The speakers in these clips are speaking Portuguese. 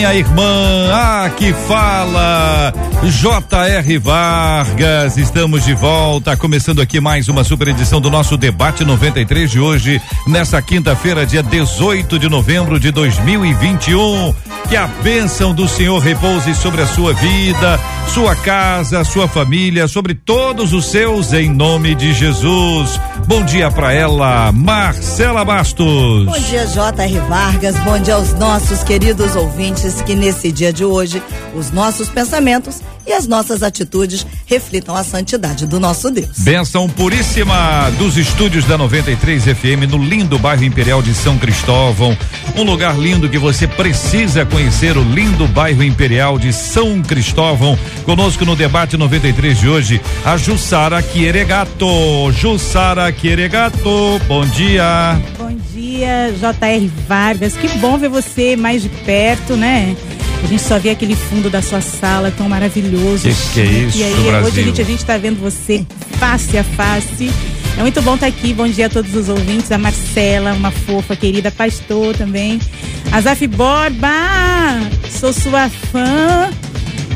minha irmã. Ah, que fala. J.R. Vargas, estamos de volta, começando aqui mais uma super edição do nosso debate 93 de hoje, nesta quinta-feira, dia 18 de novembro de 2021. Que a bênção do Senhor repouse sobre a sua vida, sua casa, sua família, sobre todos os seus, em nome de Jesus. Bom dia para ela, Marcela Bastos. Bom dia, J.R. Vargas. Bom dia aos nossos queridos ouvintes que nesse dia de hoje os nossos pensamentos e as nossas atitudes reflitam a santidade do nosso Deus. Benção puríssima dos estúdios da 93 FM no lindo bairro Imperial de São Cristóvão. Um lugar lindo que você precisa conhecer, o lindo bairro Imperial de São Cristóvão. Conosco no debate 93 de hoje, a Jussara Quieregato. Jussara Quieregato, bom dia. Bom dia, J.R. Vargas. Que bom ver você mais de perto, né? A gente só vê aquele fundo da sua sala tão maravilhoso. Que que é isso, E aí, Brasil? hoje a gente, a gente tá vendo você face a face. É muito bom estar aqui. Bom dia a todos os ouvintes. A Marcela, uma fofa, querida pastor também. A Zaf Borba, sou sua fã.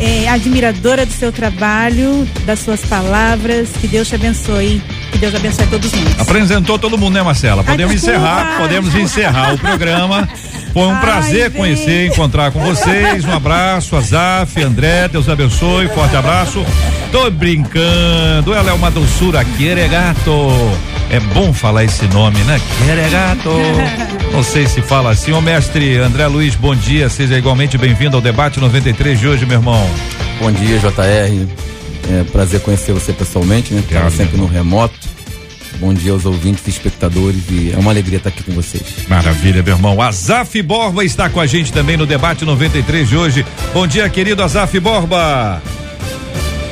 é, admiradora do seu trabalho, das suas palavras. Que Deus te abençoe. Que Deus abençoe a todos nós. Apresentou todo mundo, né, Marcela? Podemos desculpa. encerrar, podemos encerrar o programa. Foi um Ai, prazer vem. conhecer, encontrar com vocês. Um abraço, Azaf, André, Deus abençoe, forte abraço. Tô brincando, ela é uma doçura, Queregato. É bom falar esse nome, né? Queregato. Não sei se fala assim. Ô mestre André Luiz, bom dia, seja igualmente bem-vindo ao debate 93 de hoje, meu irmão. Bom dia, JR. É prazer conhecer você pessoalmente, né? Estava Obrigado, sempre no remoto. Bom dia aos ouvintes e espectadores e é uma alegria estar aqui com vocês. Maravilha, meu irmão. Azaf Borba está com a gente também no debate 93 de hoje. Bom dia, querido Azaf Borba.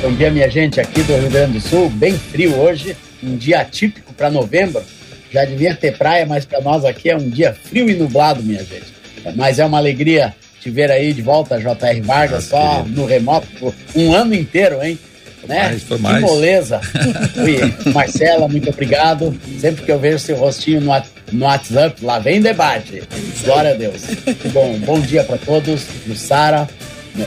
Bom dia, minha gente, aqui do Rio Grande do Sul. Bem frio hoje, um dia atípico para novembro. Já devia ter praia, mas para nós aqui é um dia frio e nublado, minha gente. Mas é uma alegria te ver aí de volta, J.R. Vargas, só no remoto por um ano inteiro, hein? Né? mais, foi que mais. moleza. Marcela, muito obrigado. Sempre que eu vejo seu rostinho no, no WhatsApp, lá vem debate. Glória a Deus. Bom, bom dia para todos. Jussara,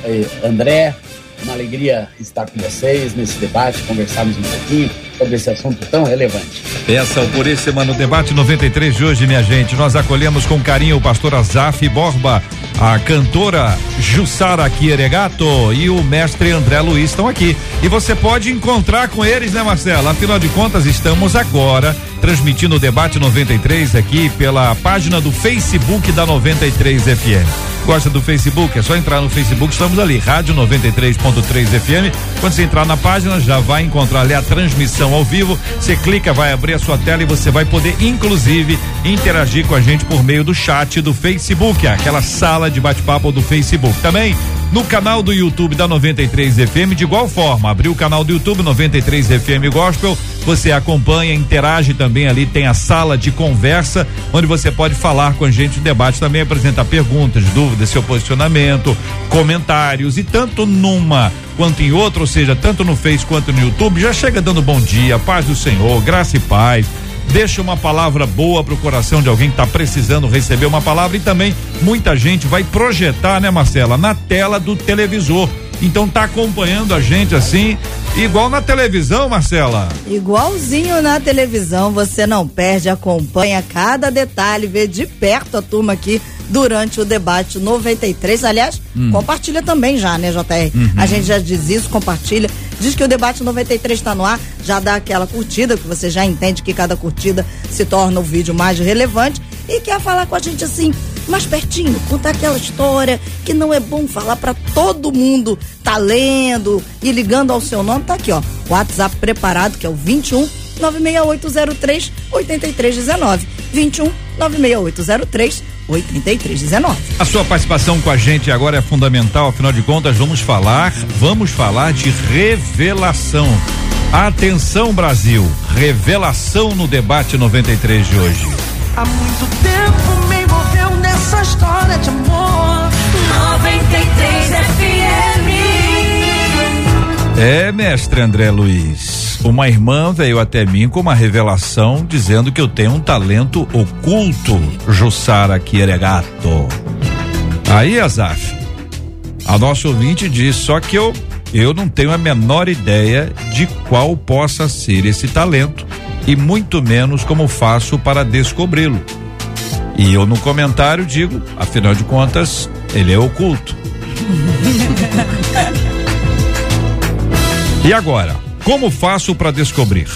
eh, André, uma alegria estar com vocês nesse debate, conversarmos um pouquinho sobre esse assunto tão relevante. Benção puríssima no debate 93 de hoje, minha gente. Nós acolhemos com carinho o pastor Azaf Borba, a cantora Jussara Quieregato e o mestre André Luiz estão aqui. E você pode encontrar com eles, né, Marcela? Afinal de contas, estamos agora transmitindo o debate 93 aqui pela página do Facebook da 93 FM. Gosta do Facebook? É só entrar no Facebook, estamos ali, Rádio 93.3 FM. Quando você entrar na página, já vai encontrar ali a transmissão ao vivo. Você clica, vai abrir a sua tela e você vai poder, inclusive, interagir com a gente por meio do chat do Facebook, aquela sala de bate-papo do Facebook. Também no canal do YouTube da 93 FM, de igual forma, abriu o canal do YouTube 93 FM Gospel, você acompanha, interage também ali, tem a sala de conversa, onde você pode falar com a gente, o debate também, apresentar perguntas, dúvidas, seu posicionamento, comentários e tanto numa quanto em outra, ou seja, tanto no Face quanto no YouTube, já chega dando bom dia, paz do Senhor, graça e paz. Deixa uma palavra boa pro coração de alguém que tá precisando receber uma palavra e também muita gente vai projetar, né, Marcela, na tela do televisor. Então tá acompanhando a gente assim, igual na televisão, Marcela. Igualzinho na televisão, você não perde, acompanha cada detalhe, vê de perto a turma aqui durante o debate 93. Aliás, compartilha também já, né, JR? A gente já diz isso, compartilha. Diz que o debate 93 está no ar, já dá aquela curtida, que você já entende que cada curtida se torna o vídeo mais relevante e quer falar com a gente assim, mais pertinho, contar aquela história que não é bom falar para todo mundo tá lendo e ligando ao seu nome, tá aqui, ó. WhatsApp preparado, que é o 21 96803 8319. 21 96803 8319. A sua participação com a gente agora é fundamental, afinal de contas, vamos falar, vamos falar de revelação. Atenção Brasil, revelação no debate 93 de hoje. Há muito tempo me envolveu nessa história de amor. 93 FM. É, mestre André Luiz. Uma irmã veio até mim com uma revelação dizendo que eu tenho um talento oculto, Jussara Quieregato. Aí, Azaf, a nossa ouvinte diz, só que eu eu não tenho a menor ideia de qual possa ser esse talento e muito menos como faço para descobri-lo. E eu no comentário digo, afinal de contas, ele é oculto. e agora, como faço para descobrir?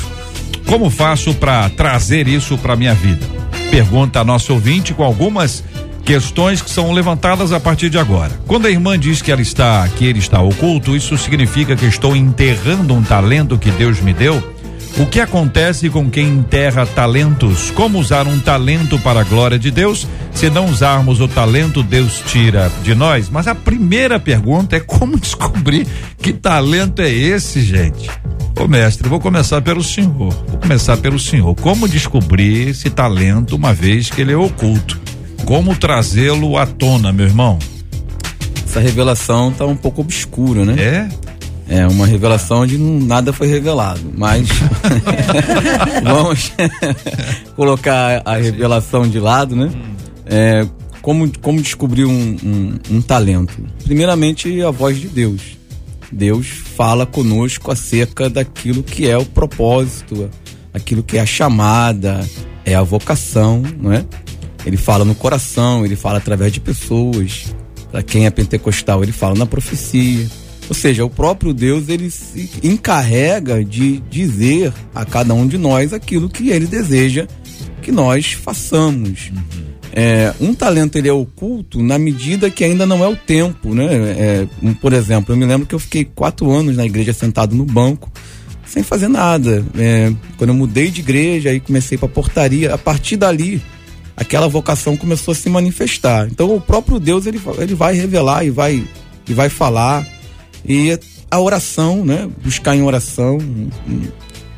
Como faço para trazer isso para minha vida? Pergunta a ouvinte com algumas questões que são levantadas a partir de agora. Quando a irmã diz que ela está, que ele está oculto, isso significa que estou enterrando um talento que Deus me deu? O que acontece com quem enterra talentos? Como usar um talento para a glória de Deus? Se não usarmos o talento, Deus tira de nós. Mas a primeira pergunta é como descobrir que talento é esse, gente? Ô mestre, vou começar pelo senhor. Vou começar pelo senhor. Como descobrir esse talento uma vez que ele é oculto? Como trazê-lo à tona, meu irmão? Essa revelação tá um pouco obscura, né? É? É uma revelação onde não, nada foi revelado, mas vamos colocar a revelação de lado, né? É, como, como descobrir um, um, um talento? Primeiramente, a voz de Deus. Deus fala conosco acerca daquilo que é o propósito, aquilo que é a chamada, é a vocação, não é? Ele fala no coração, ele fala através de pessoas. Para quem é pentecostal, ele fala na profecia. Ou seja, o próprio Deus ele se encarrega de dizer a cada um de nós aquilo que ele deseja que nós façamos. Uhum. É, um talento ele é oculto na medida que ainda não é o tempo, né? É, um, por exemplo, eu me lembro que eu fiquei quatro anos na igreja sentado no banco sem fazer nada. É, quando eu mudei de igreja, aí comecei para portaria. A partir dali, aquela vocação começou a se manifestar. Então, o próprio Deus ele, ele vai revelar e vai e vai falar e a oração, né? Buscar em oração,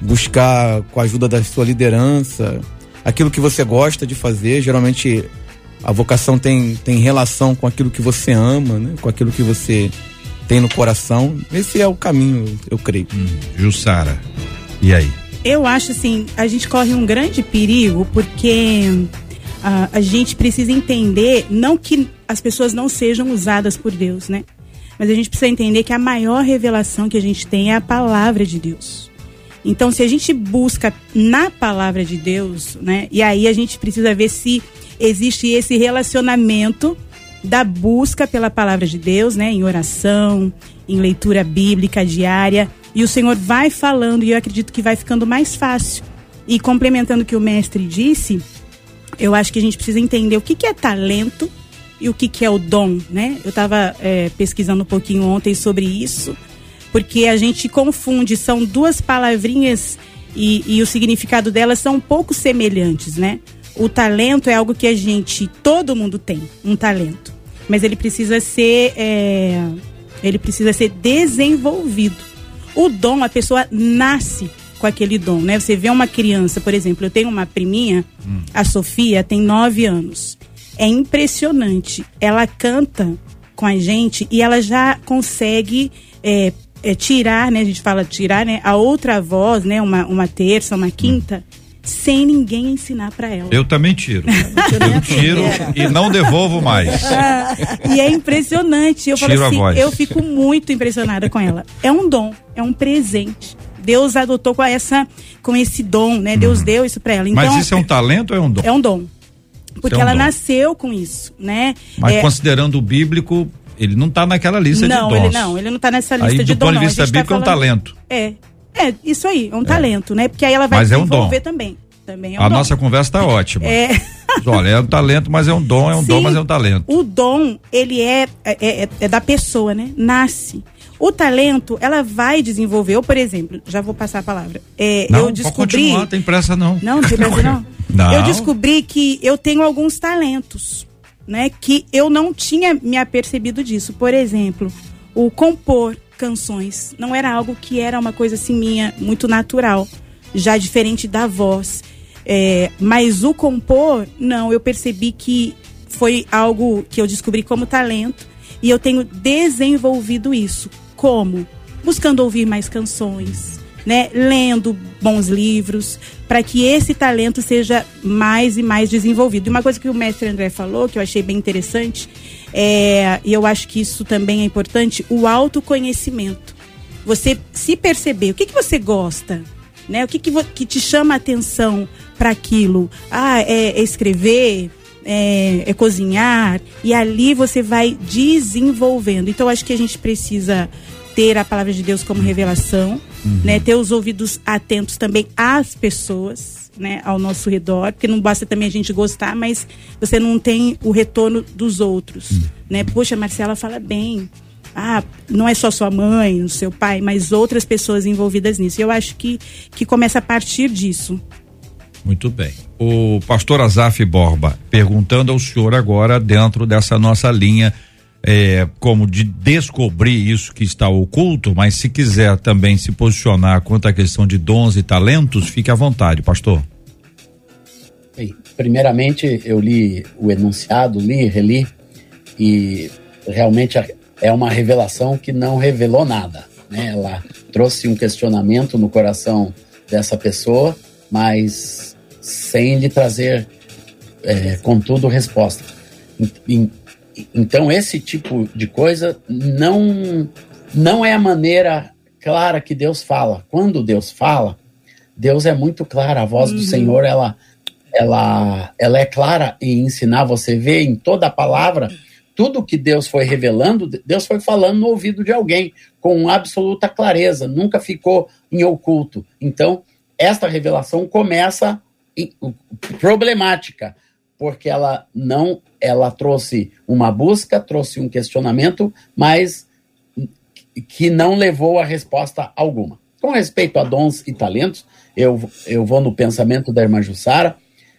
buscar com a ajuda da sua liderança, aquilo que você gosta de fazer. Geralmente a vocação tem, tem relação com aquilo que você ama, né? Com aquilo que você tem no coração. Esse é o caminho, eu creio. Hum, Jussara, e aí? Eu acho assim, a gente corre um grande perigo porque uh, a gente precisa entender, não que as pessoas não sejam usadas por Deus, né? Mas a gente precisa entender que a maior revelação que a gente tem é a palavra de Deus. Então, se a gente busca na palavra de Deus, né? E aí a gente precisa ver se existe esse relacionamento da busca pela palavra de Deus, né? Em oração, em leitura bíblica diária. E o Senhor vai falando, e eu acredito que vai ficando mais fácil. E complementando o que o mestre disse, eu acho que a gente precisa entender o que, que é talento e o que, que é o dom, né? Eu estava é, pesquisando um pouquinho ontem sobre isso, porque a gente confunde, são duas palavrinhas e, e o significado delas são um pouco semelhantes, né? O talento é algo que a gente, todo mundo tem, um talento, mas ele precisa ser, é, ele precisa ser desenvolvido. O dom, a pessoa nasce com aquele dom, né? Você vê uma criança, por exemplo, eu tenho uma priminha, hum. a Sofia, tem nove anos é impressionante. Ela canta com a gente e ela já consegue é, é, tirar, né? A gente fala tirar, né? A outra voz, né? Uma, uma terça, uma quinta. Sem ninguém ensinar para ela. Eu também tiro. eu tiro e não devolvo mais. Ah, e é impressionante. Eu tiro falo assim, eu fico muito impressionada com ela. É um dom, é um presente. Deus adotou com essa, com esse dom, né? Deus uhum. deu isso para ela. Então, Mas isso é um talento ou é um dom? É um dom. Porque é um ela dom. nasceu com isso, né? Mas é... considerando o bíblico, ele não está naquela lista não, de dons. Ele não, ele não está nessa lista aí, de dons. Do ponto de vista tá bíblico, tá falando... é um talento. É, é, isso aí, é um é. talento, né? Porque aí ela vai mas desenvolver é um também. Também é um A dom. nossa conversa está ótima. É. Olha, é um talento, mas é um dom, é um Sim, dom, mas é um talento. O dom, ele é, é, é, é da pessoa, né? Nasce. O talento, ela vai desenvolver. Eu, por exemplo, já vou passar a palavra. É, não, eu descobri. Continuar, tem pressa não. Não, não tem pressa não. não. Eu descobri que eu tenho alguns talentos. né, que eu não tinha me apercebido disso. Por exemplo, o compor canções não era algo que era uma coisa assim minha muito natural, já diferente da voz. É, mas o compor, não, eu percebi que foi algo que eu descobri como talento e eu tenho desenvolvido isso. Como? Buscando ouvir mais canções, né? Lendo bons livros, para que esse talento seja mais e mais desenvolvido. E uma coisa que o mestre André falou, que eu achei bem interessante, é, e eu acho que isso também é importante, o autoconhecimento. Você se perceber, o que, que você gosta? Né? O que, que, que te chama a atenção para aquilo? Ah, é, é escrever, é, é, cozinhar, e ali você vai desenvolvendo. Então, acho que a gente precisa ter a palavra de Deus como revelação, uhum. né? Ter os ouvidos atentos também às pessoas, né? Ao nosso redor, porque não basta também a gente gostar, mas você não tem o retorno dos outros, uhum. né? Poxa, Marcela fala bem. Ah, não é só sua mãe, o seu pai, mas outras pessoas envolvidas nisso. Eu acho que, que começa a partir disso. Muito bem. O pastor Azaf Borba perguntando ao senhor agora dentro dessa nossa linha é, como de descobrir isso que está oculto, mas se quiser também se posicionar quanto à questão de dons e talentos, fique à vontade, pastor. Primeiramente, eu li o enunciado, li, reli, e realmente é uma revelação que não revelou nada. Né? Ela trouxe um questionamento no coração dessa pessoa, mas sem lhe trazer, é, contudo, resposta. Então, esse tipo de coisa não, não é a maneira clara que Deus fala. Quando Deus fala, Deus é muito claro, a voz uhum. do Senhor, ela, ela, ela é clara em ensinar. Você vê em toda a palavra, tudo que Deus foi revelando, Deus foi falando no ouvido de alguém, com absoluta clareza, nunca ficou em oculto. Então, esta revelação começa problemática, porque ela não ela trouxe uma busca, trouxe um questionamento, mas que não levou a resposta alguma. Com respeito a dons e talentos, eu, eu vou no pensamento da irmã Jussara,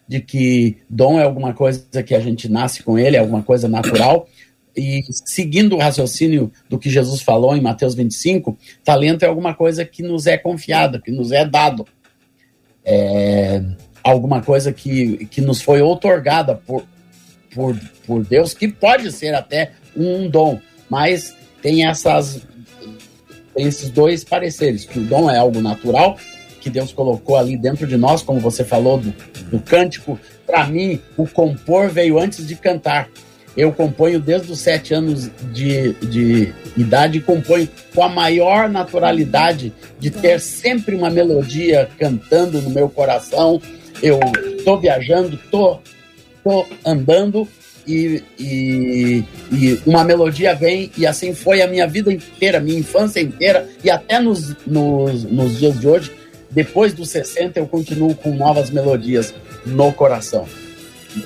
de que dom é alguma coisa que a gente nasce com ele, é alguma coisa natural, e seguindo o raciocínio do que Jesus falou em Mateus 25, talento é alguma coisa que nos é confiada, que nos é dado. É alguma coisa que, que nos foi outorgada por, por, por Deus, que pode ser até um dom, mas tem essas tem esses dois pareceres, que o dom é algo natural, que Deus colocou ali dentro de nós, como você falou do, do cântico. Para mim, o compor veio antes de cantar. Eu componho desde os sete anos de, de idade e componho com a maior naturalidade de ter sempre uma melodia cantando no meu coração. Eu tô viajando, tô tô andando e, e, e, uma melodia vem, e assim foi a minha vida inteira, minha infância inteira, e até nos, nos, nos dias de hoje, depois dos 60, eu continuo com novas melodias no coração.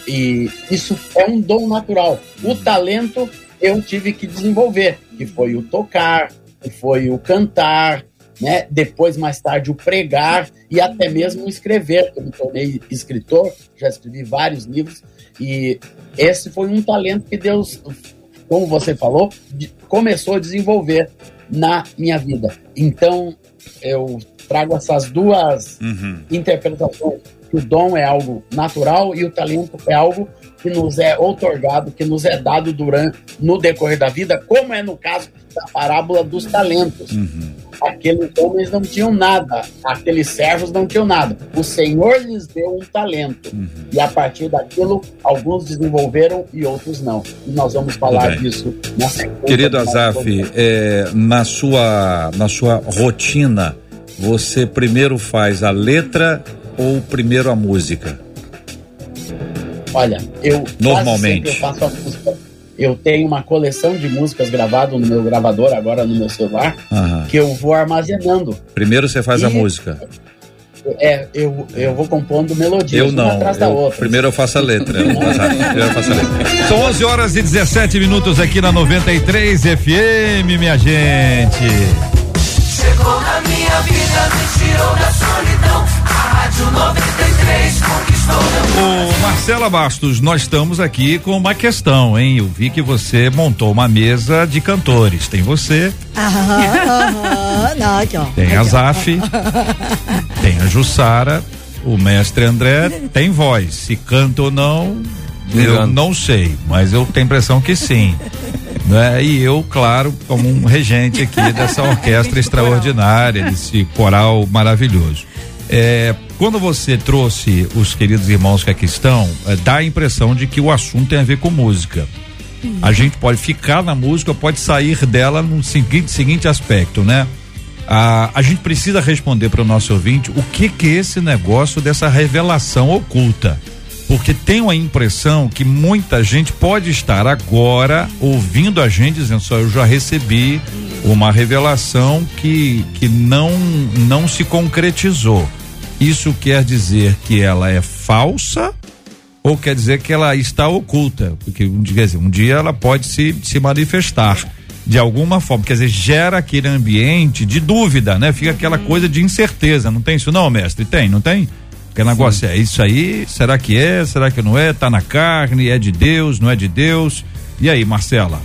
E isso é um dom natural. O talento eu tive que desenvolver, que foi o tocar, que foi o cantar, né? Depois, mais tarde, o pregar e até mesmo o escrever. Eu me tornei escritor, já escrevi vários livros e esse foi um talento que Deus, como você falou, começou a desenvolver na minha vida. Então, eu trago essas duas uhum. interpretações. Que o dom é algo natural e o talento é algo que nos é outorgado, que nos é dado durante no decorrer da vida, como é no caso da parábola dos talentos. Uhum. Aqueles homens não tinham nada, aqueles servos não tinham nada. O Senhor lhes deu um talento. Uhum. E a partir daquilo, alguns desenvolveram e outros não. E nós vamos falar disso nessa Querido Azaf, é, na, sua, na sua rotina, você primeiro faz a letra ou primeiro a música? Olha, eu normalmente eu faço a música. Eu tenho uma coleção de músicas gravadas no meu gravador, agora no meu celular, uhum. que eu vou armazenando. Primeiro você faz e, a música. É, eu, eu vou compondo melodias eu não, uma atrás da outra. Primeiro eu faço a letra. primeiro eu faço a letra. São 11 horas e 17 minutos aqui na 93 FM, minha gente. Chegou na minha vida, me tirou da solidão. A Rádio 93 conquistou Ô Marcela Bastos, nós estamos aqui com uma questão, hein? Eu vi que você montou uma mesa de cantores. Tem você, Aham, aham. Não, aqui, ó. tem a. Zaf, tem a Jussara, o mestre André tem voz. Se canta ou não, eu Engano. não sei, mas eu tenho a impressão que sim. Né? E eu, claro, como um regente aqui dessa orquestra extraordinária, desse coral maravilhoso. É, quando você trouxe os queridos irmãos que aqui estão, é, dá a impressão de que o assunto tem a ver com música. A gente pode ficar na música, pode sair dela no seguinte, seguinte aspecto, né? A, a gente precisa responder para o nosso ouvinte o que que é esse negócio dessa revelação oculta. Porque tenho a impressão que muita gente pode estar agora ouvindo a gente dizendo só eu já recebi uma revelação que, que não, não se concretizou. Isso quer dizer que ela é falsa ou quer dizer que ela está oculta? Porque um dia, um dia ela pode se, se manifestar de alguma forma, quer dizer, gera aquele ambiente de dúvida, né? Fica aquela coisa de incerteza, não tem isso não, mestre? Tem, não tem? Porque negócio é isso aí, será que é, será que não é? Tá na carne, é de Deus, não é de Deus? E aí, Marcela?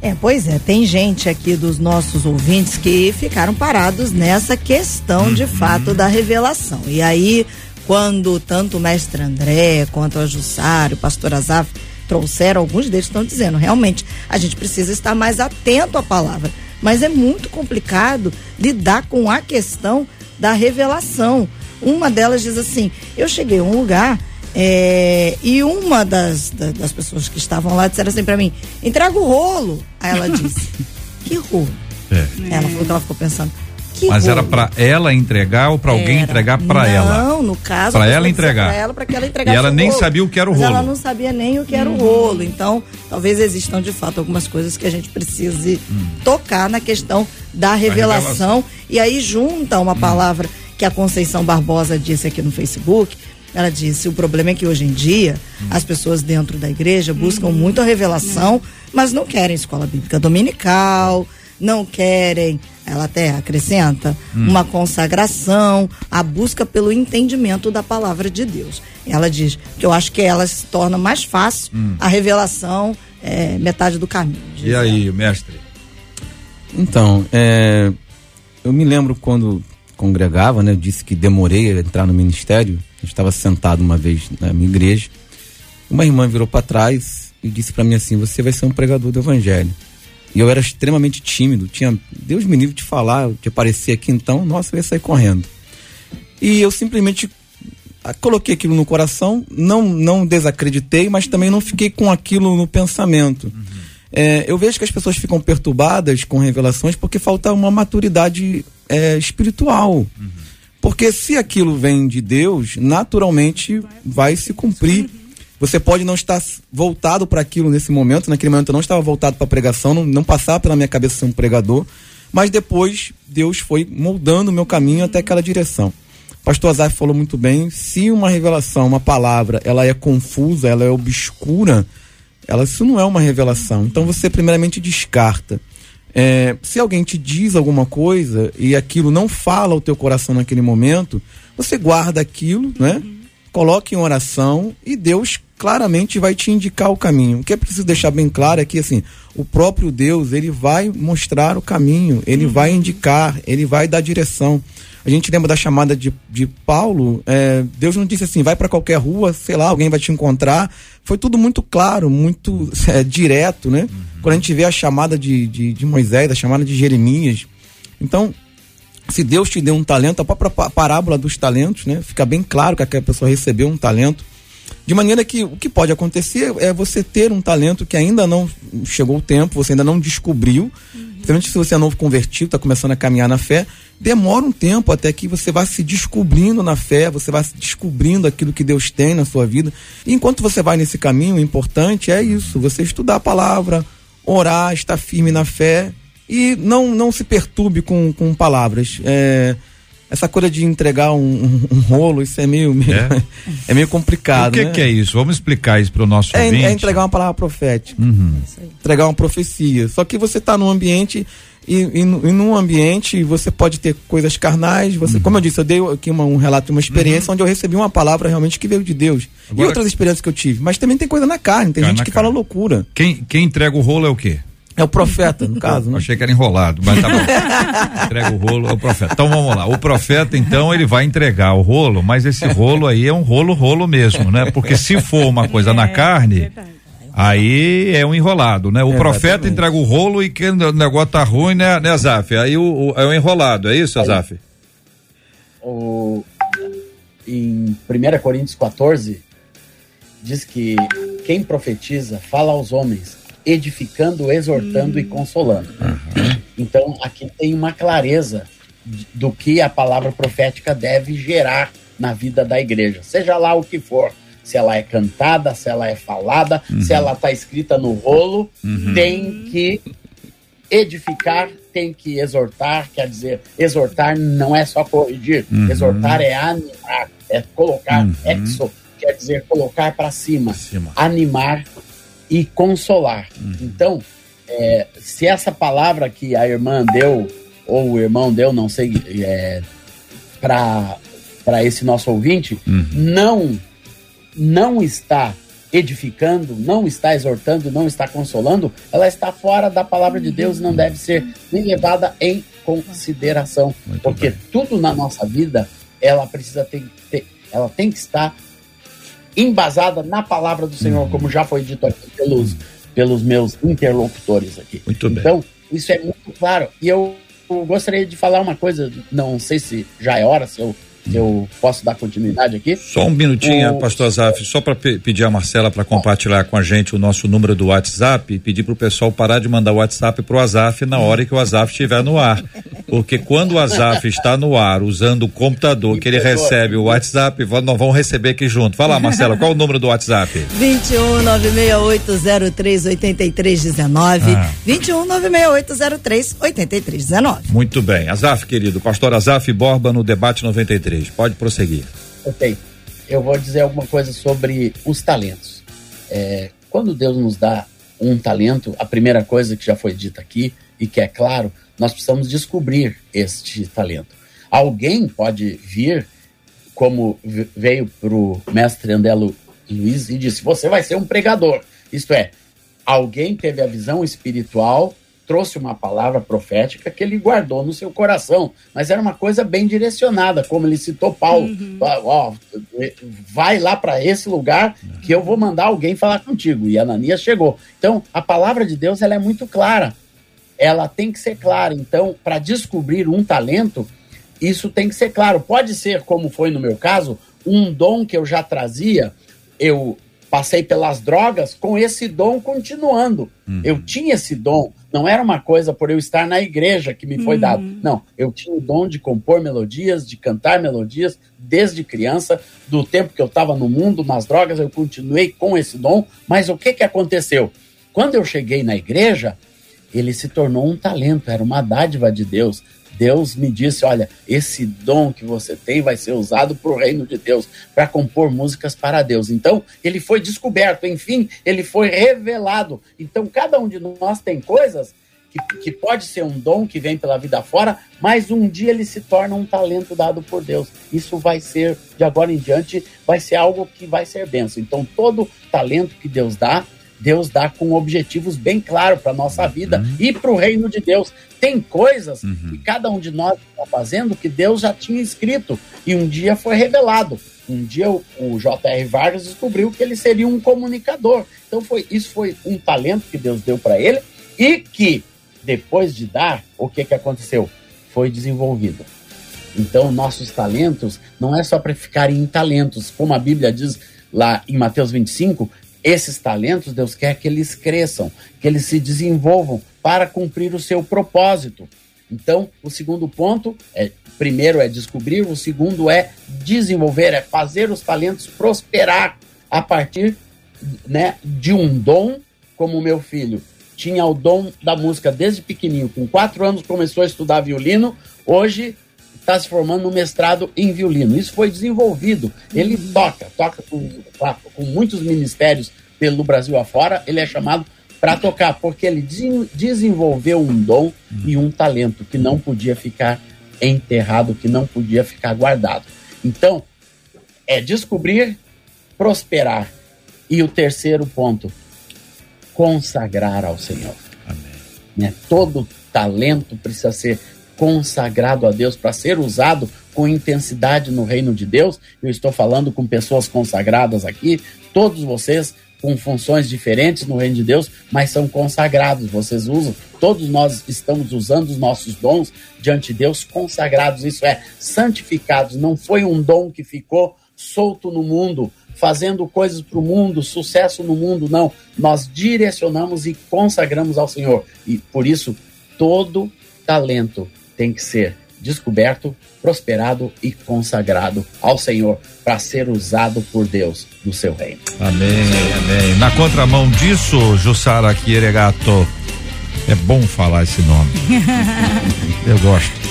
É, pois é, tem gente aqui dos nossos ouvintes que ficaram parados nessa questão de fato da revelação. E aí, quando tanto o mestre André quanto a Jussara, o pastor Azaf trouxeram, alguns deles estão dizendo, realmente, a gente precisa estar mais atento à palavra. Mas é muito complicado lidar com a questão da revelação. Uma delas diz assim: eu cheguei a um lugar é, e uma das, da- das pessoas que estavam lá disseram assim pra mim: entrega o rolo. Aí ela disse: que rolo? É. Ela falou que ela ficou pensando: que Mas era rolo? para ela entregar ou para alguém Era. entregar para ela? Não, no caso. Pra a pessoa ela entregar. Pra ela, para que ela entregasse E ela nem rolo. sabia o que era o Mas Ela rolo. não sabia nem o que era o rolo. Então, talvez existam de fato algumas coisas que a gente precise tocar na questão da revelação. revelação. E aí junta uma palavra que a Conceição Barbosa disse aqui no Facebook. Ela disse: o problema é que hoje em dia as pessoas dentro da igreja buscam muito a revelação, mas não querem escola bíblica dominical, não querem, ela até acrescenta, uma consagração, a busca pelo entendimento da palavra de Deus. Ela diz que eu acho que ela se torna mais fácil, a revelação é metade do caminho. E aí, mestre? Então, é, eu me lembro quando congregava, né? Eu disse que demorei a entrar no ministério. Estava sentado uma vez na minha igreja. Uma irmã virou para trás e disse para mim assim: Você vai ser um pregador do evangelho. E eu era extremamente tímido. Tinha, Deus me livre de falar, de aparecer aqui então, nossa, eu ia sair correndo. E eu simplesmente ah, coloquei aquilo no coração, não, não desacreditei, mas também não fiquei com aquilo no pensamento. É, eu vejo que as pessoas ficam perturbadas com revelações porque falta uma maturidade é, espiritual. Porque se aquilo vem de Deus, naturalmente vai se cumprir. Você pode não estar voltado para aquilo nesse momento, naquele momento eu não estava voltado para a pregação, não, não passava pela minha cabeça ser um pregador, mas depois Deus foi moldando o meu caminho até aquela direção. O pastor Azar falou muito bem, se uma revelação, uma palavra, ela é confusa, ela é obscura, ela isso não é uma revelação. Então você primeiramente descarta. É, se alguém te diz alguma coisa e aquilo não fala ao teu coração naquele momento, você guarda aquilo, né? Coloque em oração e Deus claramente vai te indicar o caminho. O que é preciso deixar bem claro é que assim, o próprio Deus, ele vai mostrar o caminho, ele vai indicar, ele vai dar direção. A gente lembra da chamada de, de Paulo, é, Deus não disse assim, vai para qualquer rua, sei lá, alguém vai te encontrar. Foi tudo muito claro, muito é, direto, né? Quando a gente vê a chamada de, de, de Moisés, a chamada de Jeremias. Então, se Deus te deu um talento, a própria pa- parábola dos talentos, né? Fica bem claro que aquela pessoa recebeu um talento. De maneira que o que pode acontecer é você ter um talento que ainda não chegou o tempo, você ainda não descobriu. Principalmente se você é novo convertido, está começando a caminhar na fé, demora um tempo até que você vá se descobrindo na fé, você vai se descobrindo aquilo que Deus tem na sua vida. E enquanto você vai nesse caminho, o importante é isso, você estudar a palavra, orar, estar firme na fé e não, não se perturbe com, com palavras. É, essa coisa de entregar um, um, um rolo, isso é meio, meio É? é? meio complicado. o que, né? que é isso? Vamos explicar isso para o nosso É, ouvinte. é entregar uma palavra profética, Uhum. entregar uma profecia. Só que você está num ambiente e, e, e num ambiente você pode ter coisas carnais. Você, Uhum. como eu disse, eu dei aqui uma- um relato de uma experiência onde eu recebi uma palavra realmente que veio de Deus Agora- e outras experiências que eu tive. Mas também tem coisa na carne. Tem Carne gente que carne. fala loucura. Quem, quem entrega o rolo é o quê? É o profeta, no caso, Eu né? achei que era enrolado, mas tá bom. Entrega o rolo, é o profeta. Então vamos lá. O profeta, então, ele vai entregar o rolo, mas esse rolo aí é um rolo, rolo mesmo, né? Porque se for uma coisa na É, carne, verdade. aí é um enrolado, né? O É, profeta exatamente. entrega o rolo e que o negócio tá ruim, né, né Azaf? Aí o, o- é o enrolado, é isso, Azaf? o, em 1 Coríntios 14, diz que quem profetiza fala aos homens, edificando, exortando e consolando. Então, aqui tem uma clareza do que a palavra profética deve gerar na vida da igreja, seja lá o que for. Se ela é cantada, se ela é falada, se ela está escrita no rolo, tem que edificar, tem que exortar, quer dizer, exortar não é só corrigir, exortar é animar, é colocar, exo, quer dizer, colocar para cima, Cima. animar e consolar. Então, é, se essa palavra que a irmã deu, ou o irmão deu, não sei, é, para esse nosso ouvinte, não, não está edificando, não está exortando, não está consolando, ela está fora da palavra de Deus e não deve ser nem levada em consideração. Muito porque bem. tudo na nossa vida, ela precisa ter, ter- ela tem que estar embasada na palavra do Senhor, Uhum. como já foi dito aqui pelos, pelos meus interlocutores aqui. Muito bem. Então, isso é muito claro. E eu, eu gostaria de falar uma coisa, não sei se já é hora, se eu, eu posso dar continuidade aqui. Só um minutinho, O- pastor Azaf, só para pedir a Marcela para compartilhar com a gente o nosso número do WhatsApp e pedir para o pessoal parar de mandar o WhatsApp pro Azaf na hora que o Azaf estiver no ar. Porque quando o Azaf está no ar usando o computador que ele recebe o WhatsApp, nós vamos receber aqui junto. Vai lá, Marcela, qual o número do WhatsApp? 21 96803 8319. Ah. 21 96803 8319. Muito bem. Azaf, querido, pastor Azaf Borba no debate 93. Pode prosseguir. Ok. Eu vou dizer alguma coisa sobre os talentos. É, quando Deus nos dá um talento, a primeira coisa que já foi dita aqui, e que é claro, nós precisamos descobrir este talento. Alguém pode vir, como veio para o mestre Andelo Luiz e disse: Você vai ser um pregador. Isto é, alguém teve a visão espiritual, trouxe uma palavra profética que ele guardou no seu coração, mas era uma coisa bem direcionada, como ele citou Paulo, ó, ó, vai lá para esse lugar que eu vou mandar alguém falar contigo. E Ananias chegou. Então, a palavra de Deus ela é muito clara. Ela tem que ser clara. Então, para descobrir um talento, isso tem que ser claro. Pode ser, como foi no meu caso, um dom que eu já trazia, eu passei pelas drogas com esse dom continuando. Eu tinha esse dom, não era uma coisa por eu estar na igreja que me foi dado. Não, eu tinha o dom de compor melodias, de cantar melodias desde criança, do tempo que eu estava no mundo, nas drogas, eu continuei com esse dom, mas o que que aconteceu? Quando eu cheguei na igreja, ele se tornou um talento, era uma dádiva de Deus. Deus me disse: olha, esse dom que você tem vai ser usado para o reino de Deus, para compor músicas para Deus. Então, ele foi descoberto, enfim, ele foi revelado. Então, cada um de nós tem coisas que, que pode ser um dom que vem pela vida fora, mas um dia ele se torna um talento dado por Deus. Isso vai ser, de agora em diante, vai ser algo que vai ser benção. Então, todo talento que Deus dá, Deus dá com objetivos bem claros para nossa vida e para o reino de Deus. Tem coisas que cada um de nós está fazendo que Deus já tinha escrito e um dia foi revelado. Um dia o, o J.R. Vargas descobriu que ele seria um comunicador. Então foi isso foi um talento que Deus deu para ele e que depois de dar, o que que aconteceu? Foi desenvolvido. Então, nossos talentos não é só para ficarem em talentos, como a Bíblia diz lá em Mateus 25, esses talentos Deus quer que eles cresçam, que eles se desenvolvam para cumprir o seu propósito. Então, o segundo ponto é, primeiro é descobrir, o segundo é desenvolver, é fazer os talentos prosperar a partir né, de um dom, como o meu filho tinha o dom da música desde pequenininho, com quatro anos começou a estudar violino, hoje está se formando no mestrado em violino. Isso foi desenvolvido. Ele toca, toca com, com muitos ministérios pelo Brasil afora. Ele é chamado para tocar, porque ele de desenvolveu um dom e um talento que não podia ficar enterrado, que não podia ficar guardado. Então, é descobrir, prosperar. E o terceiro ponto, consagrar ao Senhor. Amém. Né? Todo talento precisa ser consagrado a Deus para ser usado com intensidade no reino de Deus. Eu estou falando com pessoas consagradas aqui, todos vocês com funções diferentes no reino de Deus, mas são consagrados. Vocês usam, todos nós estamos usando os nossos dons diante de Deus consagrados, isso é, santificados. Não foi um dom que ficou solto no mundo, fazendo coisas para o mundo, sucesso no mundo, não. Nós direcionamos e consagramos ao Senhor. E por isso, todo talento tem que ser descoberto, prosperado e consagrado ao Senhor para ser usado por Deus no seu reino. Amém, amém. Na contramão disso, Jussara Kieregato, é bom falar esse nome. Eu gosto.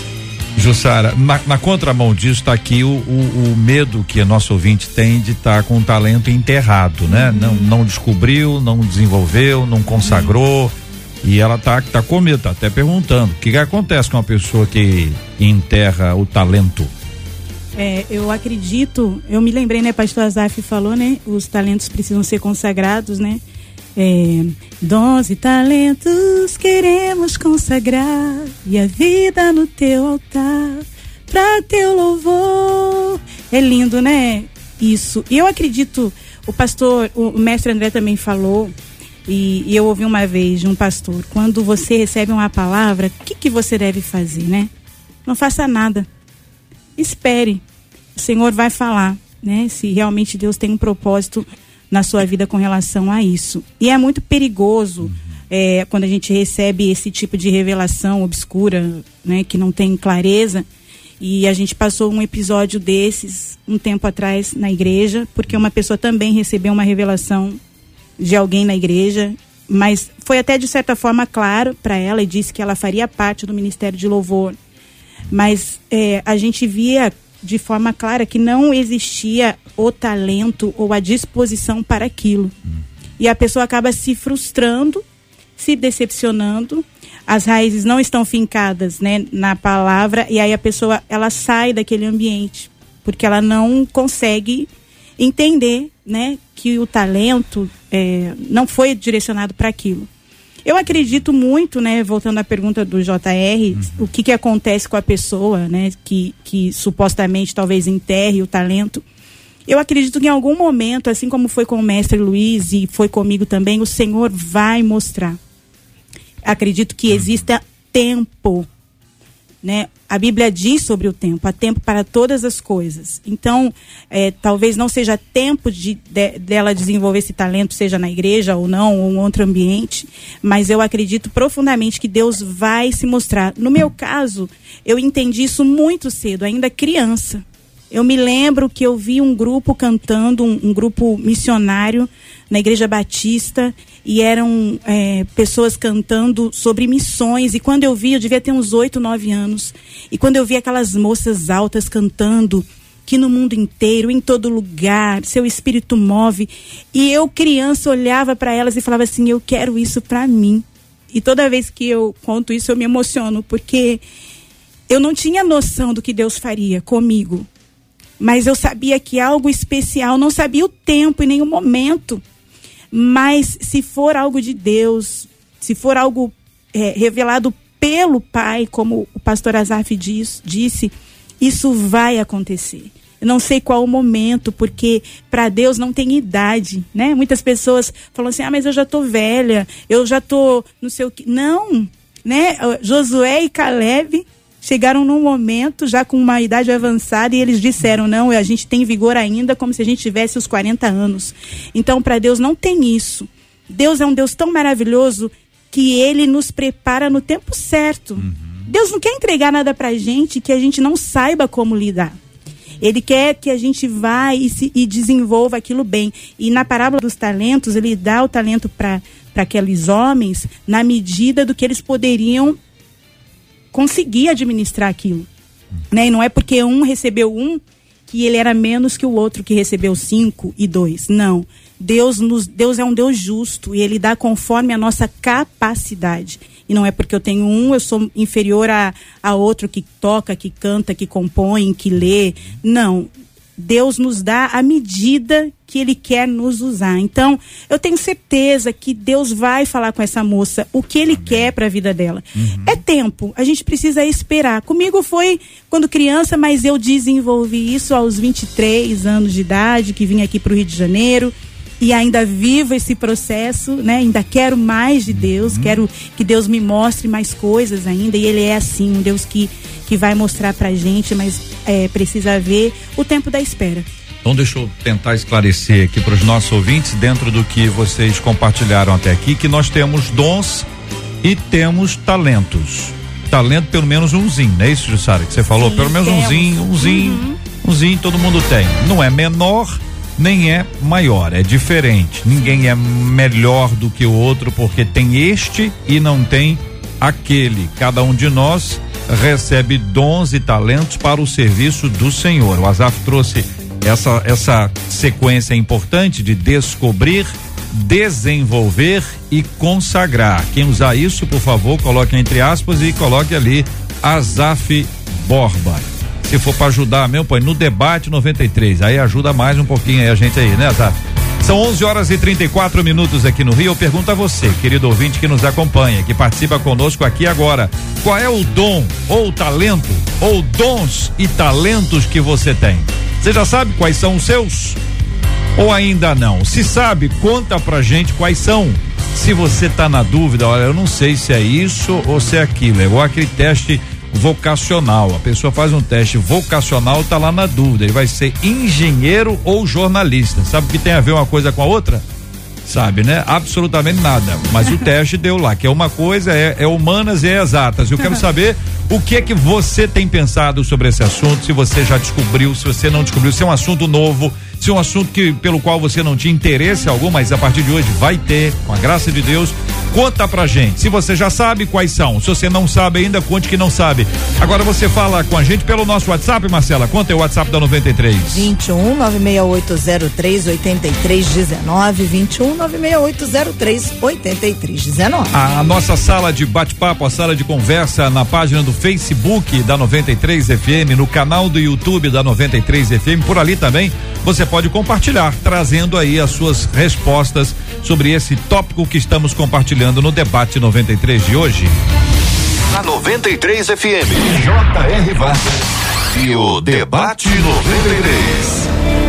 Jussara, na, na, contramão disso está aqui o, o, o, medo que nosso ouvinte tem de estar tá com o talento enterrado, né? Uhum. Não, não descobriu, não desenvolveu, não consagrou. Uhum e ela tá, tá com medo, tá até perguntando. O que, que acontece com uma pessoa que enterra o talento? É, eu acredito, eu me lembrei, né, pastor Azaf falou, né? Os talentos precisam ser consagrados, né? É, e talentos queremos consagrar e a vida no teu altar para teu louvor. É lindo, né? Isso. E eu acredito, o pastor, o mestre André também falou, e, e, eu ouvi uma vez de um pastor: quando você recebe uma palavra, o que, que você deve fazer, né? Não faça nada. Espere. O Senhor vai falar, né? Se realmente Deus tem um propósito na sua vida com relação a isso. E é muito perigoso é, quando a gente recebe esse tipo de revelação obscura, né? Que não tem clareza. E a gente passou um episódio desses um tempo atrás na igreja, porque uma pessoa também recebeu uma revelação de alguém na igreja, mas foi até de certa forma claro para ela e disse que ela faria parte do Ministério de Louvor. Mas é, a gente via de forma clara que não existia o talento ou a disposição para aquilo. E a pessoa acaba se frustrando, se decepcionando, as raízes não estão fincadas né, na palavra, e aí a pessoa ela sai daquele ambiente, porque ela não consegue entender né, que o talento é, não foi direcionado para aquilo. Eu acredito muito, né, voltando à pergunta do JR, uhum. o que, que acontece com a pessoa, né, que, que supostamente talvez enterre o talento. Eu acredito que em algum momento, assim como foi com o mestre Luiz e foi comigo também, o Senhor vai mostrar. Acredito que uhum. exista tempo né? A Bíblia diz sobre o tempo, há tempo para todas as coisas. Então, é, talvez não seja tempo de, de, dela desenvolver esse talento, seja na igreja ou não, ou em outro ambiente, mas eu acredito profundamente que Deus vai se mostrar. No meu caso, eu entendi isso muito cedo, ainda criança. Eu me lembro que eu vi um grupo cantando, um, um grupo missionário na Igreja Batista, e eram é, pessoas cantando sobre missões. E quando eu vi, eu devia ter uns oito, nove anos. E quando eu vi aquelas moças altas cantando, que no mundo inteiro, em todo lugar, seu espírito move. E eu, criança, olhava para elas e falava assim: eu quero isso para mim. E toda vez que eu conto isso, eu me emociono, porque eu não tinha noção do que Deus faria comigo. Mas eu sabia que algo especial, não sabia o tempo e nem o momento. Mas se for algo de Deus, se for algo é, revelado pelo Pai, como o pastor Azaf diz, disse, isso vai acontecer. Eu não sei qual o momento, porque para Deus não tem idade, né? Muitas pessoas falam assim: "Ah, mas eu já tô velha, eu já tô não sei o que". Não, né? Josué e Caleb chegaram num momento já com uma idade avançada e eles disseram: não, a gente tem vigor ainda, como se a gente tivesse os 40 anos. Então, para Deus não tem isso. Deus é um Deus tão maravilhoso que ele nos prepara no tempo certo. Uhum. Deus não quer entregar nada para a gente que a gente não saiba como lidar. Ele quer que a gente vá e, se, e desenvolva aquilo bem. E na parábola dos talentos, ele dá o talento para aqueles homens na medida do que eles poderiam conseguir administrar aquilo. Né? E não é porque um recebeu um que ele era menos que o outro que recebeu cinco e dois. Não. Deus, nos, Deus é um Deus justo e ele dá conforme a nossa capacidade. E não é porque eu tenho um, eu sou inferior a, a outro que toca, que canta, que compõe, que lê. Não. Deus nos dá a medida que Ele quer nos usar. Então, eu tenho certeza que Deus vai falar com essa moça o que Ele Amém. quer para a vida dela. Uhum. É tempo, a gente precisa esperar. Comigo foi quando criança, mas eu desenvolvi isso aos 23 anos de idade, que vim aqui para o Rio de Janeiro e ainda vivo esse processo, né? Ainda quero mais de Deus, uhum. quero que Deus me mostre mais coisas ainda. E Ele é assim, um Deus que, que vai mostrar pra gente, mas é, precisa ver o tempo da espera. Então deixa eu tentar esclarecer aqui para os nossos ouvintes, dentro do que vocês compartilharam até aqui, que nós temos dons e temos talentos. Talento pelo menos umzinho, não é isso, Jussara, que você falou? Sim, pelo menos temos. umzinho, umzinho, uhum. umzinho todo mundo tem. Não é menor, nem é maior, é diferente. Ninguém é melhor do que o outro porque tem este e não tem aquele. Cada um de nós recebe dons e talentos para o serviço do Senhor. O Azaf trouxe essa essa sequência importante de descobrir, desenvolver e consagrar. Quem usar isso, por favor, coloque entre aspas e coloque ali Azaf Borba. Se for para ajudar mesmo, põe no debate 93. Aí ajuda mais um pouquinho aí a gente aí, né, Zap? São 11 horas e 34 minutos aqui no Rio. Eu pergunto a você, querido ouvinte que nos acompanha, que participa conosco aqui agora. Qual é o dom ou talento ou dons e talentos que você tem? Você já sabe quais são os seus? Ou ainda não? Se sabe, conta pra gente quais são. Se você tá na dúvida, olha, eu não sei se é isso ou se é aquilo. É igual aquele teste vocacional. A pessoa faz um teste vocacional, tá lá na dúvida. Ele vai ser engenheiro ou jornalista. Sabe o que tem a ver uma coisa com a outra? Sabe, né? Absolutamente nada. Mas o teste deu lá, que é uma coisa, é, é humanas e é exatas. Eu quero saber o que é que você tem pensado sobre esse assunto, se você já descobriu, se você não descobriu, se é um assunto novo, se é um assunto que, pelo qual você não tinha interesse algum, mas a partir de hoje vai ter, com a graça de Deus. Conta pra gente. Se você já sabe quais são. Se você não sabe ainda, conte que não sabe. Agora você fala com a gente pelo nosso WhatsApp, Marcela. Conta o WhatsApp da 93. 21 96803 8319. 21 96803 8319. A nossa sala de bate-papo, a sala de conversa na página do Facebook da 93 FM, no canal do YouTube da 93 FM. Por ali também você pode compartilhar, trazendo aí as suas respostas sobre esse tópico que estamos compartilhando no debate 93 de hoje. Na 93 FM, J.R. Vargas e o debate 93.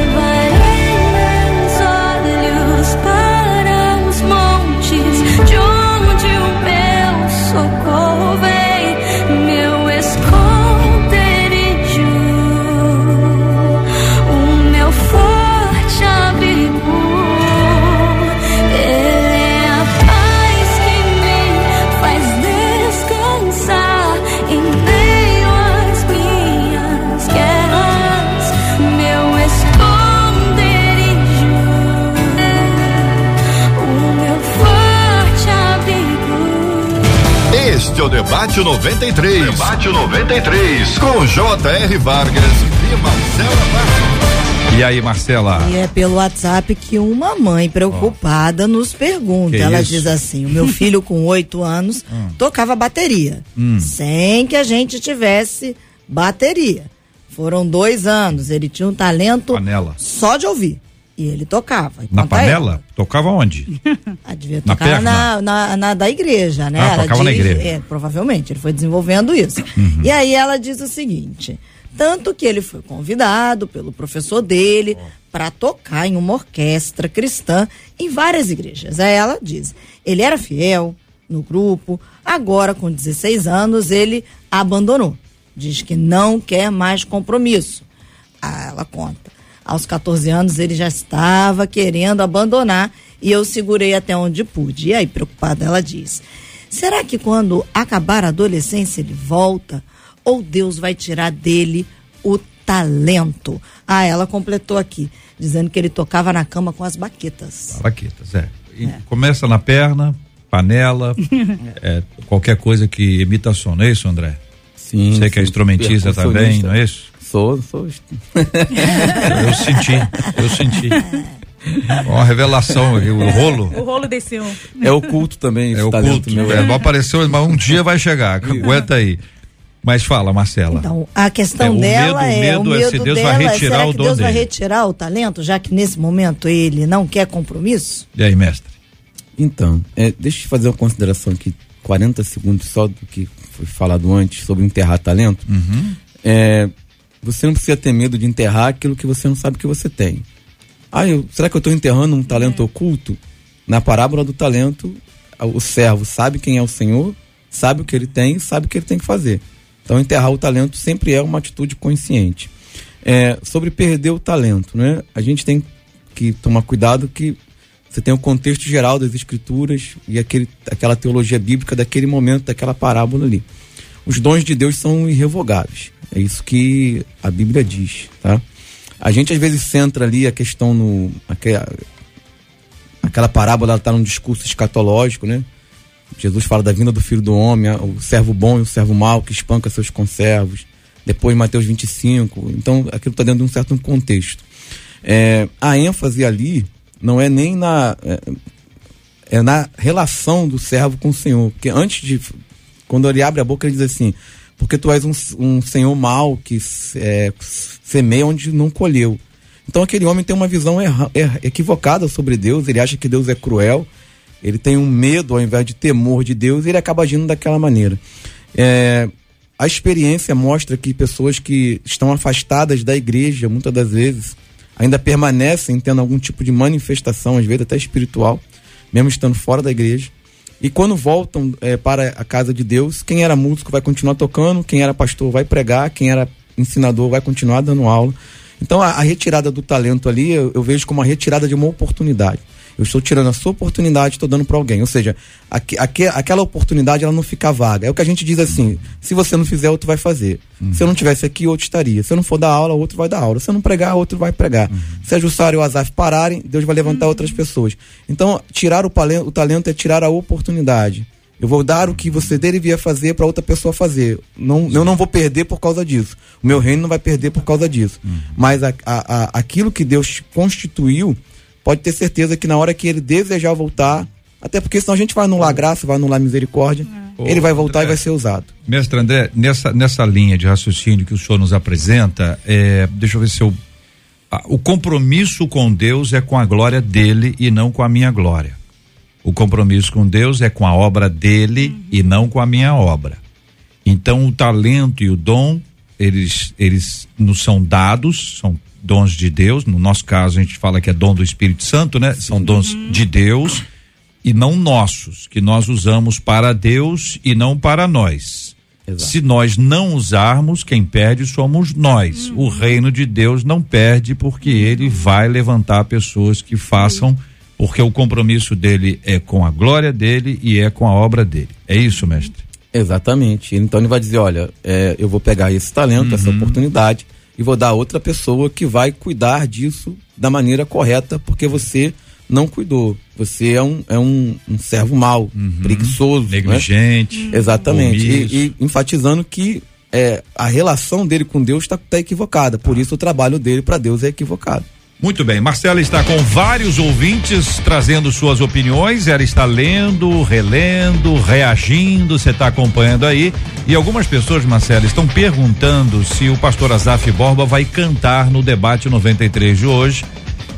O Debate 93. Debate 93. Com J.R. Vargas e Marcela Vargas. E aí, Marcela? E é pelo WhatsApp que uma mãe preocupada oh. nos pergunta. Que Ela isso? diz assim: o meu filho com oito anos hum. tocava bateria, hum. sem que a gente tivesse bateria. Foram dois anos. Ele tinha um talento Panela. só de ouvir. E ele tocava. Na panela? Tocava onde? Ah, devia na tocar na, na, na, da igreja, né? Ah, ela tocava diz, na igreja. É, provavelmente, ele foi desenvolvendo isso. Uhum. E aí ela diz o seguinte: tanto que ele foi convidado pelo professor dele oh. para tocar em uma orquestra cristã em várias igrejas. Aí ela diz: ele era fiel no grupo, agora com 16 anos ele abandonou. Diz que não quer mais compromisso. Ah, ela conta. Aos 14 anos ele já estava querendo abandonar e eu segurei até onde pude. E aí, preocupada, ela diz: será que quando acabar a adolescência ele volta? Ou Deus vai tirar dele o talento? Ah, ela completou aqui, dizendo que ele tocava na cama com as baquetas. Baquetas, é. é. Começa na perna, panela, é, qualquer coisa que emita som, não é isso, André? Sim. Você que é sim. instrumentista também, não é isso? Sou, sou. Eu senti, eu senti. Uma revelação o rolo. O rolo desceu. É oculto também, É o talento culto. meu. É, não apareceu, mas um dia vai chegar. Aguenta aí. Mas fala, Marcela. Então, a questão É, o dela medo- o é o medo é se Deus dela, vai retirar será o que dom Deus vai dele. retirar o talento, já que nesse momento ele não quer compromisso? E aí, mestre? Então, é, deixa eu fazer uma consideração aqui, 40 segundos só do que foi falado antes sobre enterrar talento. É, você não precisa ter medo de enterrar aquilo que você não sabe que você tem. Ah, eu, será que eu estou enterrando um talento oculto? Na parábola do talento, o servo sabe quem é o Senhor, sabe o que ele tem, sabe o que ele tem que fazer. Então, enterrar o talento sempre é uma atitude consciente. É, sobre perder o talento, né? A gente tem que tomar cuidado que você tem o contexto geral das escrituras e aquele, aquela teologia bíblica daquele momento, daquela parábola ali. Os dons de Deus são irrevogáveis. É isso que a Bíblia diz, tá? A gente às vezes centra ali a questão no aquela, aquela parábola está num discurso escatológico, né? Jesus fala da vinda do filho do homem, o servo bom e o servo mau que espanca seus conservos. Depois Mateus 25. Então aquilo está dentro de um certo contexto. É, a ênfase ali não é nem na é, é na relação do servo com o Senhor, porque antes de quando ele abre a boca ele diz assim, porque tu és um, um Senhor mau que é, semeia onde não colheu. Então aquele homem tem uma visão erra, er, equivocada sobre Deus, ele acha que Deus é cruel, ele tem um medo ao invés de temor de Deus e ele acaba agindo daquela maneira. É, a experiência mostra que pessoas que estão afastadas da igreja, muitas das vezes, ainda permanecem tendo algum tipo de manifestação, às vezes até espiritual, mesmo estando fora da igreja. E quando voltam é, para a casa de Deus, quem era músico vai continuar tocando, quem era pastor vai pregar, quem era ensinador vai continuar dando aula. Então a, a retirada do talento ali eu, eu, vejo como a retirada de uma oportunidade. Eu estou tirando a sua oportunidade e estou dando para alguém. Ou seja, aqu, aqu, aquela oportunidade ela não fica vaga. É o que a gente diz assim: se você não fizer, outro vai fazer. Uhum. Se eu não tivesse aqui, outro estaria. Se eu não for dar aula, outro vai dar aula. Se eu não pregar, outro vai pregar. Uhum. Se a Jussara e o Azaf pararem, Deus vai levantar uhum. outras pessoas. Então, tirar o, o talento é tirar a oportunidade. Eu vou dar o que você deveria fazer para outra pessoa fazer. Não, eu não vou perder por causa disso. O meu reino não vai perder por causa disso. Mas a, a, a, aquilo que Deus constituiu, pode ter certeza que na hora que ele desejar voltar, até porque senão a gente vai anular graça, vai anular misericórdia, é. ele vai voltar André, e vai ser usado. Mestre André, nessa, nessa linha de raciocínio que o senhor nos apresenta, é, deixa eu ver se eu. Ah, o compromisso com Deus é com a glória dele e não com a minha glória. O compromisso com Deus é com a obra dele uhum. e não com a minha obra. Então o talento e o dom, eles, eles nos são dados, são dons de Deus. No nosso caso, a gente fala que é dom do Espírito Santo, né? São dons Uhum. de Deus e não nossos, que nós usamos para Deus e não para nós. Exato. Se nós não usarmos, quem perde somos nós. Uhum. O reino de Deus não perde porque ele vai levantar pessoas que façam, porque o compromisso dele é com a glória dele e é com a obra dele. É isso, mestre? Exatamente. Então ele vai dizer: olha, é, eu vou pegar esse talento, uhum. essa oportunidade e vou dar outra pessoa que vai cuidar disso da maneira correta, porque você não cuidou. Você é um, é um, um servo mau, uhum. preguiçoso, negligente. Né? Exatamente. E, e, enfatizando que é, a relação dele com Deus está tá equivocada. Por isso o trabalho dele para Deus é equivocado. Muito bem, Marcela está com vários ouvintes trazendo suas opiniões. Ela está lendo, relendo, reagindo. Você está acompanhando aí. E algumas pessoas, Marcela, estão perguntando se o pastor Azaf Borba vai cantar no debate 93 de hoje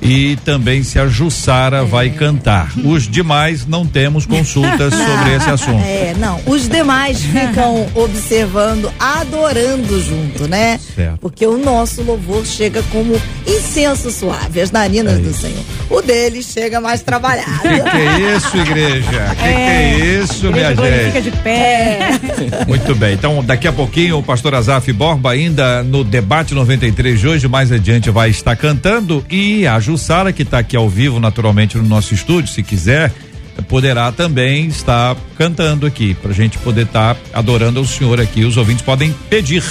e também se a Jussara é. vai cantar. Os demais não temos consultas sobre esse assunto. É, não. Os demais ficam observando, adorando junto, né? Certo. Porque o nosso louvor chega como incenso suave, as narinas é do Senhor. O dele chega mais trabalhado. Que que é isso, igreja? Que é, que é isso, minha gente? Fica de pé. É. Muito bem. Então, daqui a pouquinho, o pastor Azaf Borba, ainda no debate 93 de hoje, mais adiante, vai estar cantando e a Jussara, que está aqui ao vivo, naturalmente, no nosso estúdio, se quiser, poderá também estar cantando aqui, para a gente poder estar tá adorando ao Senhor aqui. Os ouvintes podem pedir,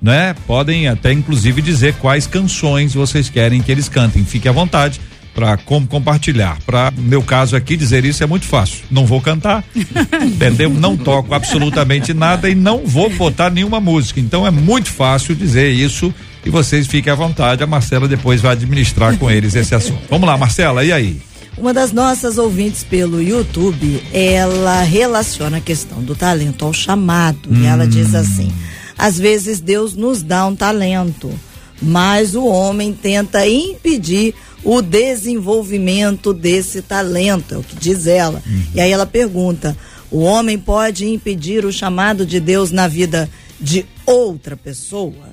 né? Podem até, inclusive, dizer quais canções vocês querem que eles cantem. Fique à vontade. para como compartilhar. Para meu caso aqui dizer isso é muito fácil. Não vou cantar, entendeu? Não toco absolutamente nada e não vou botar nenhuma música. Então é muito fácil dizer isso e vocês fiquem à vontade. A Marcela depois vai administrar com eles esse assunto. Vamos lá, Marcela, e aí? Uma das nossas ouvintes pelo YouTube, ela relaciona a questão do talento ao chamado. E ela diz assim: às vezes Deus nos dá um talento, mas o homem tenta impedir o desenvolvimento desse talento, é o que diz ela. E aí ela pergunta: o homem pode impedir o chamado de Deus na vida de outra pessoa?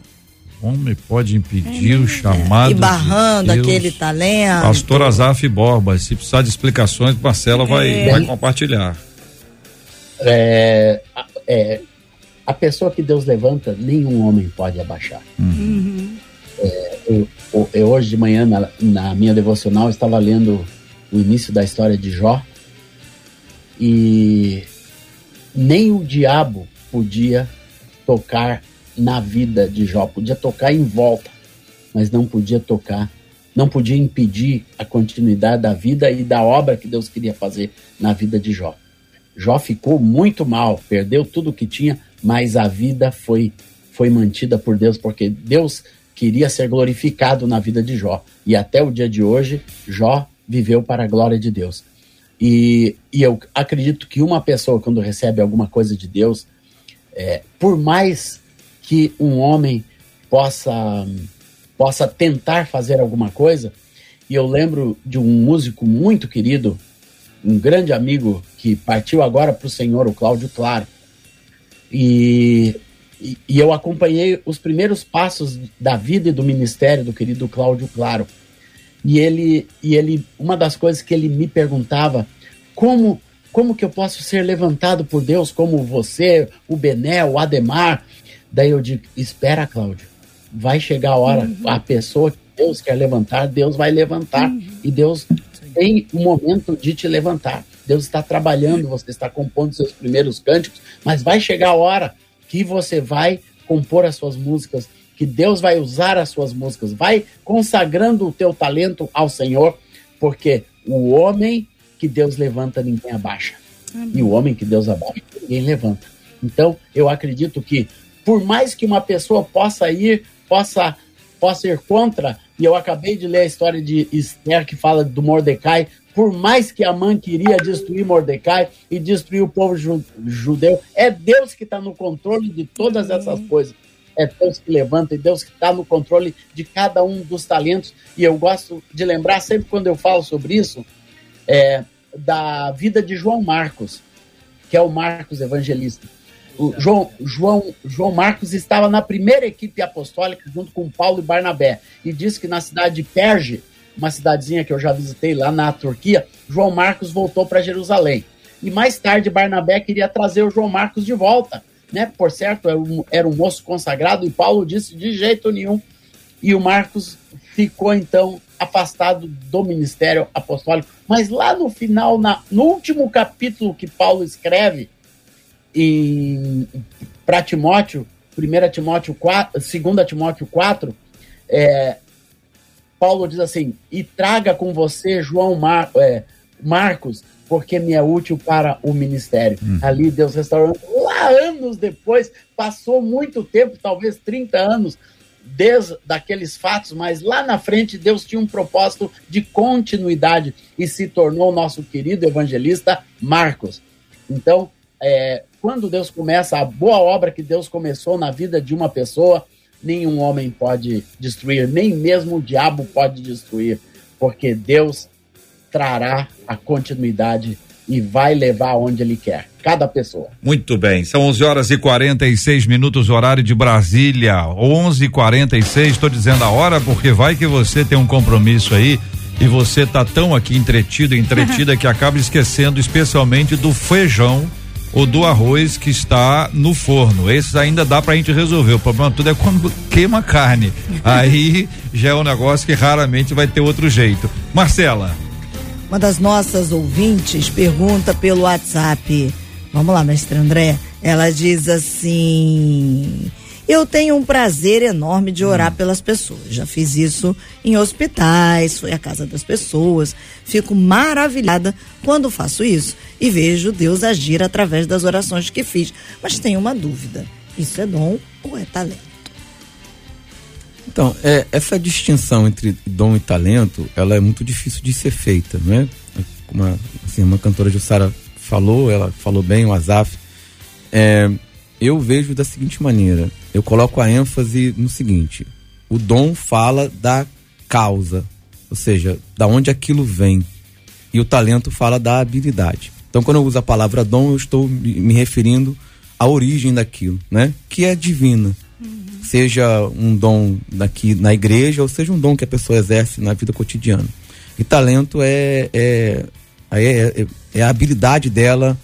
Homem pode impedir o chamado. e barrando de Deus. aquele talento. Pastor Azaf Borba, se precisar de explicações, Marcela vai, É. vai compartilhar. É, a- é, a pessoa que Deus levanta, nenhum homem pode abaixar. É, eu, eu- eu hoje de manhã, na, na minha devocional, estava lendo o início da história de Jó. E nem o diabo podia tocar na vida de Jó, podia tocar em volta, mas não podia tocar, não podia impedir a continuidade da vida e da obra que Deus queria fazer na vida de Jó. Jó ficou muito mal, perdeu tudo que tinha, mas a vida foi foi mantida por Deus, porque Deus queria ser glorificado na vida de Jó. E até o dia de hoje, Jó viveu para a glória de Deus. E, e eu acredito que uma pessoa, quando recebe alguma coisa de Deus, é, por mais que um homem possa, possa tentar fazer alguma coisa, e eu lembro de um músico muito querido, um grande amigo que partiu agora para o Senhor, o Cláudio Claro. E, e, e eu acompanhei os primeiros passos da vida e do ministério do querido Cláudio Claro. E ele, e ele, uma das coisas que ele me perguntava, como, como que eu posso ser levantado por Deus, como você, o Bené, o Ademar? Daí eu digo, espera, Cláudio, vai chegar a hora, a pessoa que Deus quer levantar, Deus vai levantar, e Deus tem um momento de te levantar. Deus está trabalhando, você está compondo seus primeiros cânticos, mas vai chegar a hora que você vai compor as suas músicas, que Deus vai usar as suas músicas, vai consagrando o teu talento ao Senhor, porque o homem que Deus levanta, ninguém abaixa. E o homem que Deus abaixa, ninguém levanta. Então, eu acredito que, por mais que uma pessoa possa ir, possa, possa ir contra, e eu acabei de ler a história de Esther que fala do Mordecai, por mais que a mãe queria destruir Mordecai e destruir o povo ju- judeu, é Deus que está no controle de todas essas coisas. É Deus que levanta e Deus que está no controle de cada um dos talentos. E eu gosto de lembrar, sempre quando eu falo sobre isso, é, da vida de João Marcos, que é o Marcos Evangelista. O João, João, João Marcos estava na primeira equipe apostólica junto com Paulo e Barnabé e diz que na cidade de Perge, uma cidadezinha que eu já visitei lá na Turquia, João Marcos voltou para Jerusalém. E mais tarde Barnabé queria trazer o João Marcos de volta, né? Por certo, era um, era um moço consagrado e Paulo disse de jeito nenhum. E o Marcos ficou então afastado do ministério apostólico. Mas lá no final, na, no último capítulo que Paulo escreve para Timóteo, 1 Timóteo 4, 2 Timóteo 4, é, Paulo diz assim: e traga com você João Mar, é, Marcos, porque me é útil para o ministério. Ali Deus restaurando. Lá anos depois, passou muito tempo, talvez 30 anos, desde daqueles fatos, mas lá na frente Deus tinha um propósito de continuidade e se tornou nosso querido evangelista Marcos. Então, é, quando Deus começa a boa obra que Deus começou na vida de uma pessoa, nenhum homem pode destruir, nem mesmo o diabo pode destruir, porque Deus trará a continuidade e vai levar onde ele quer, cada pessoa. Muito bem, são 11 horas e 46 minutos, horário de Brasília. 11:46. Estou dizendo a hora porque vai que você tem um compromisso aí e você tá tão aqui entretido, entretida que acaba esquecendo especialmente do feijão ou do arroz que está no forno. Esses ainda dá pra gente resolver. O problema tudo é quando queima carne. Aí já é um negócio que raramente vai ter outro jeito. Marcela. Uma das nossas ouvintes pergunta pelo WhatsApp. Vamos lá, mestre André. Ela diz assim: Eu tenho um prazer enorme de Hum. orar pelas pessoas. Já fiz isso em hospitais, fui à casa das pessoas. Fico maravilhada quando faço isso e vejo Deus agir através das orações que fiz. Mas tenho uma dúvida: isso é dom ou é talento? Então, é, essa distinção entre dom e talento, ela é muito difícil de ser feita, não é? Como a, assim, uma cantora Jussara falou, ela falou bem, o Azaf. É, eu vejo da seguinte maneira, eu coloco a ênfase no seguinte, o dom fala da causa, ou seja, da onde aquilo vem, e o talento fala da habilidade. Então, quando eu uso a palavra dom, eu estou me referindo à origem daquilo, né? Que é divina seja um dom daqui na igreja ou seja um dom que a pessoa exerce na vida cotidiana. E talento é, é, é, é, é a habilidade dela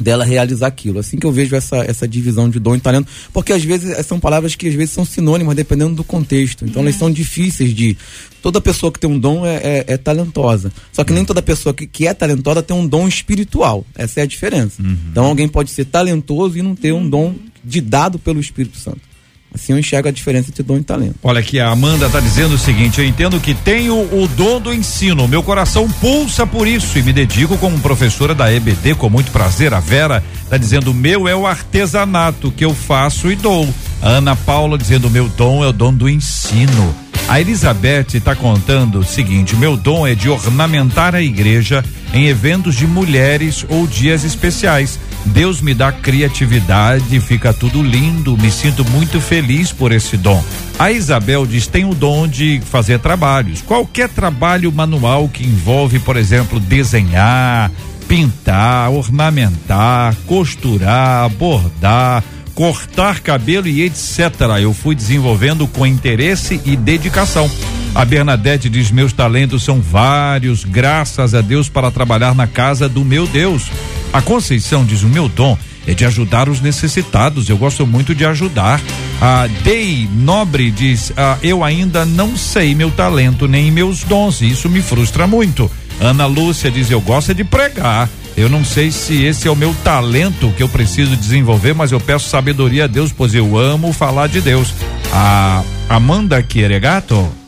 dela realizar aquilo. Assim que eu vejo essa, essa divisão de dom e talento, porque às vezes são palavras que às vezes são sinônimas dependendo do contexto. Então elas são difíceis de. Toda pessoa que tem um dom é, é, é talentosa. Só que nem toda pessoa que, que é talentosa tem um dom espiritual. Essa é a diferença. Então alguém pode ser talentoso e não ter um dom de dado pelo Espírito Santo. Assim eu enxergo a diferença entre dom e talento. Olha aqui, a Amanda tá dizendo o seguinte: eu entendo que tenho o dom do ensino, meu coração pulsa por isso e me dedico como professora da EBD com muito prazer. A Vera tá dizendo: meu é o artesanato que eu faço e dou. A Ana Paula dizendo: meu dom é o dom do ensino. A Elizabeth está contando o seguinte: meu dom é de ornamentar a igreja em eventos de mulheres ou dias especiais. Deus me dá criatividade, fica tudo lindo, me sinto muito feliz por esse dom. A Isabel diz: tem o dom de fazer trabalhos. Qualquer trabalho manual que envolve, por exemplo, desenhar, pintar, ornamentar, costurar, bordar, cortar cabelo e etc. Eu fui desenvolvendo com interesse e dedicação. A Bernadette diz: Meus talentos são vários, graças a Deus, para trabalhar na casa do meu Deus. A Conceição diz: O meu dom é de ajudar os necessitados. Eu gosto muito de ajudar. A Dei Nobre diz: ah, Eu ainda não sei meu talento nem meus dons. e Isso me frustra muito. Ana Lúcia diz: Eu gosto é de pregar. Eu não sei se esse é o meu talento que eu preciso desenvolver, mas eu peço sabedoria a Deus, pois eu amo falar de Deus. A Amanda Quieregato.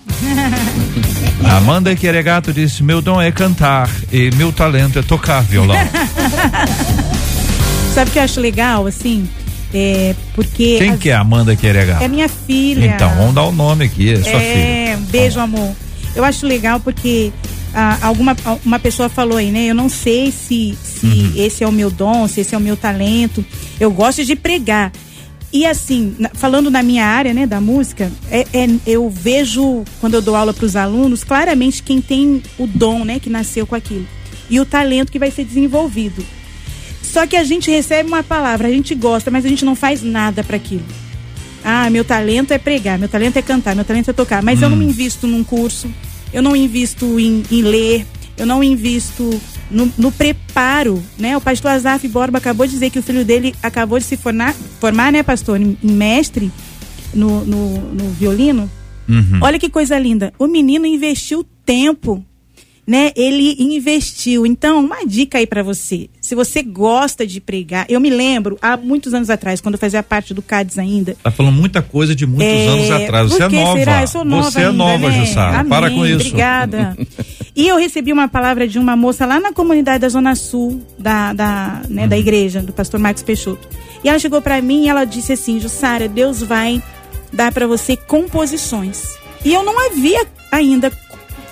Amanda Quieregato disse: Meu dom é cantar e meu talento é tocar violão. Sabe o que eu acho legal, assim? É, porque. Quem as- que é Amanda Quieregato? É minha filha. Então, vamos dar o nome aqui, é sua É, filha. um beijo, amor. Eu acho legal porque ah, alguma uma pessoa falou aí, né? Eu não sei se, se Uhum. esse é o meu dom, se esse é o meu talento. Eu gosto de pregar. E assim, falando na minha área, né, da música, é, é- eu vejo quando eu dou aula para os alunos claramente quem tem o dom, né, que nasceu com aquilo e o talento que vai ser desenvolvido. Só que a gente recebe uma palavra, a gente gosta, mas a gente não faz nada para aquilo. Ah, meu talento é pregar, meu talento é cantar, meu talento é tocar. Mas eu não me invisto num curso, eu não invisto em, em ler, eu não invisto no, no preparo, né? O pastor Azaf Borba acabou de dizer que o filho dele acabou de se formar, formar né, pastor, em, mestre no, no, no violino. Olha que coisa linda. O menino investiu tempo, né? Ele investiu. Então, uma dica aí pra você. Se você gosta de pregar, eu me lembro há muitos anos atrás, quando eu fazia parte do CADES ainda, Tá falando muita coisa de muitos é, anos atrás. Você é nova. Será? Eu sou nova Você é ainda, nova, né? Jussara. Amém, Para com isso. Obrigada. e eu recebi uma palavra de uma moça lá na comunidade da Zona Sul da, da, né, Uhum. da igreja, do pastor Marcos Peixoto. E ela chegou pra mim e ela disse assim: Jussara, Deus vai dar pra você composições. E eu não havia ainda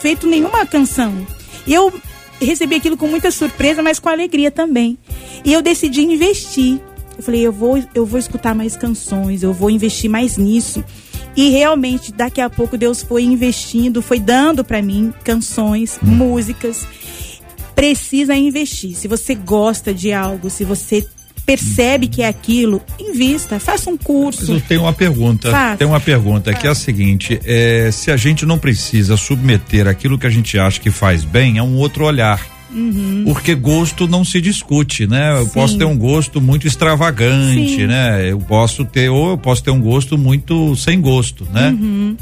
feito nenhuma canção. Eu recebi aquilo com muita surpresa, mas com alegria também. E eu decidi investir. Eu falei, eu vou, eu vou escutar mais canções, eu vou investir mais nisso. E realmente, daqui a pouco Deus foi investindo, foi dando para mim canções, músicas. Precisa investir. Se você gosta de algo, se você percebe que é aquilo, invista, faça um Mas curso. eu tenho uma pergunta. Faça. Tem uma pergunta que é a seguinte: é, se a gente não precisa submeter aquilo que a gente acha que faz bem a um outro olhar. Porque gosto não se discute, né? Eu Uhum. Sim. posso ter um gosto muito extravagante, Sim. né? Eu posso ter, ou eu posso ter um gosto muito sem gosto, né? Uhum.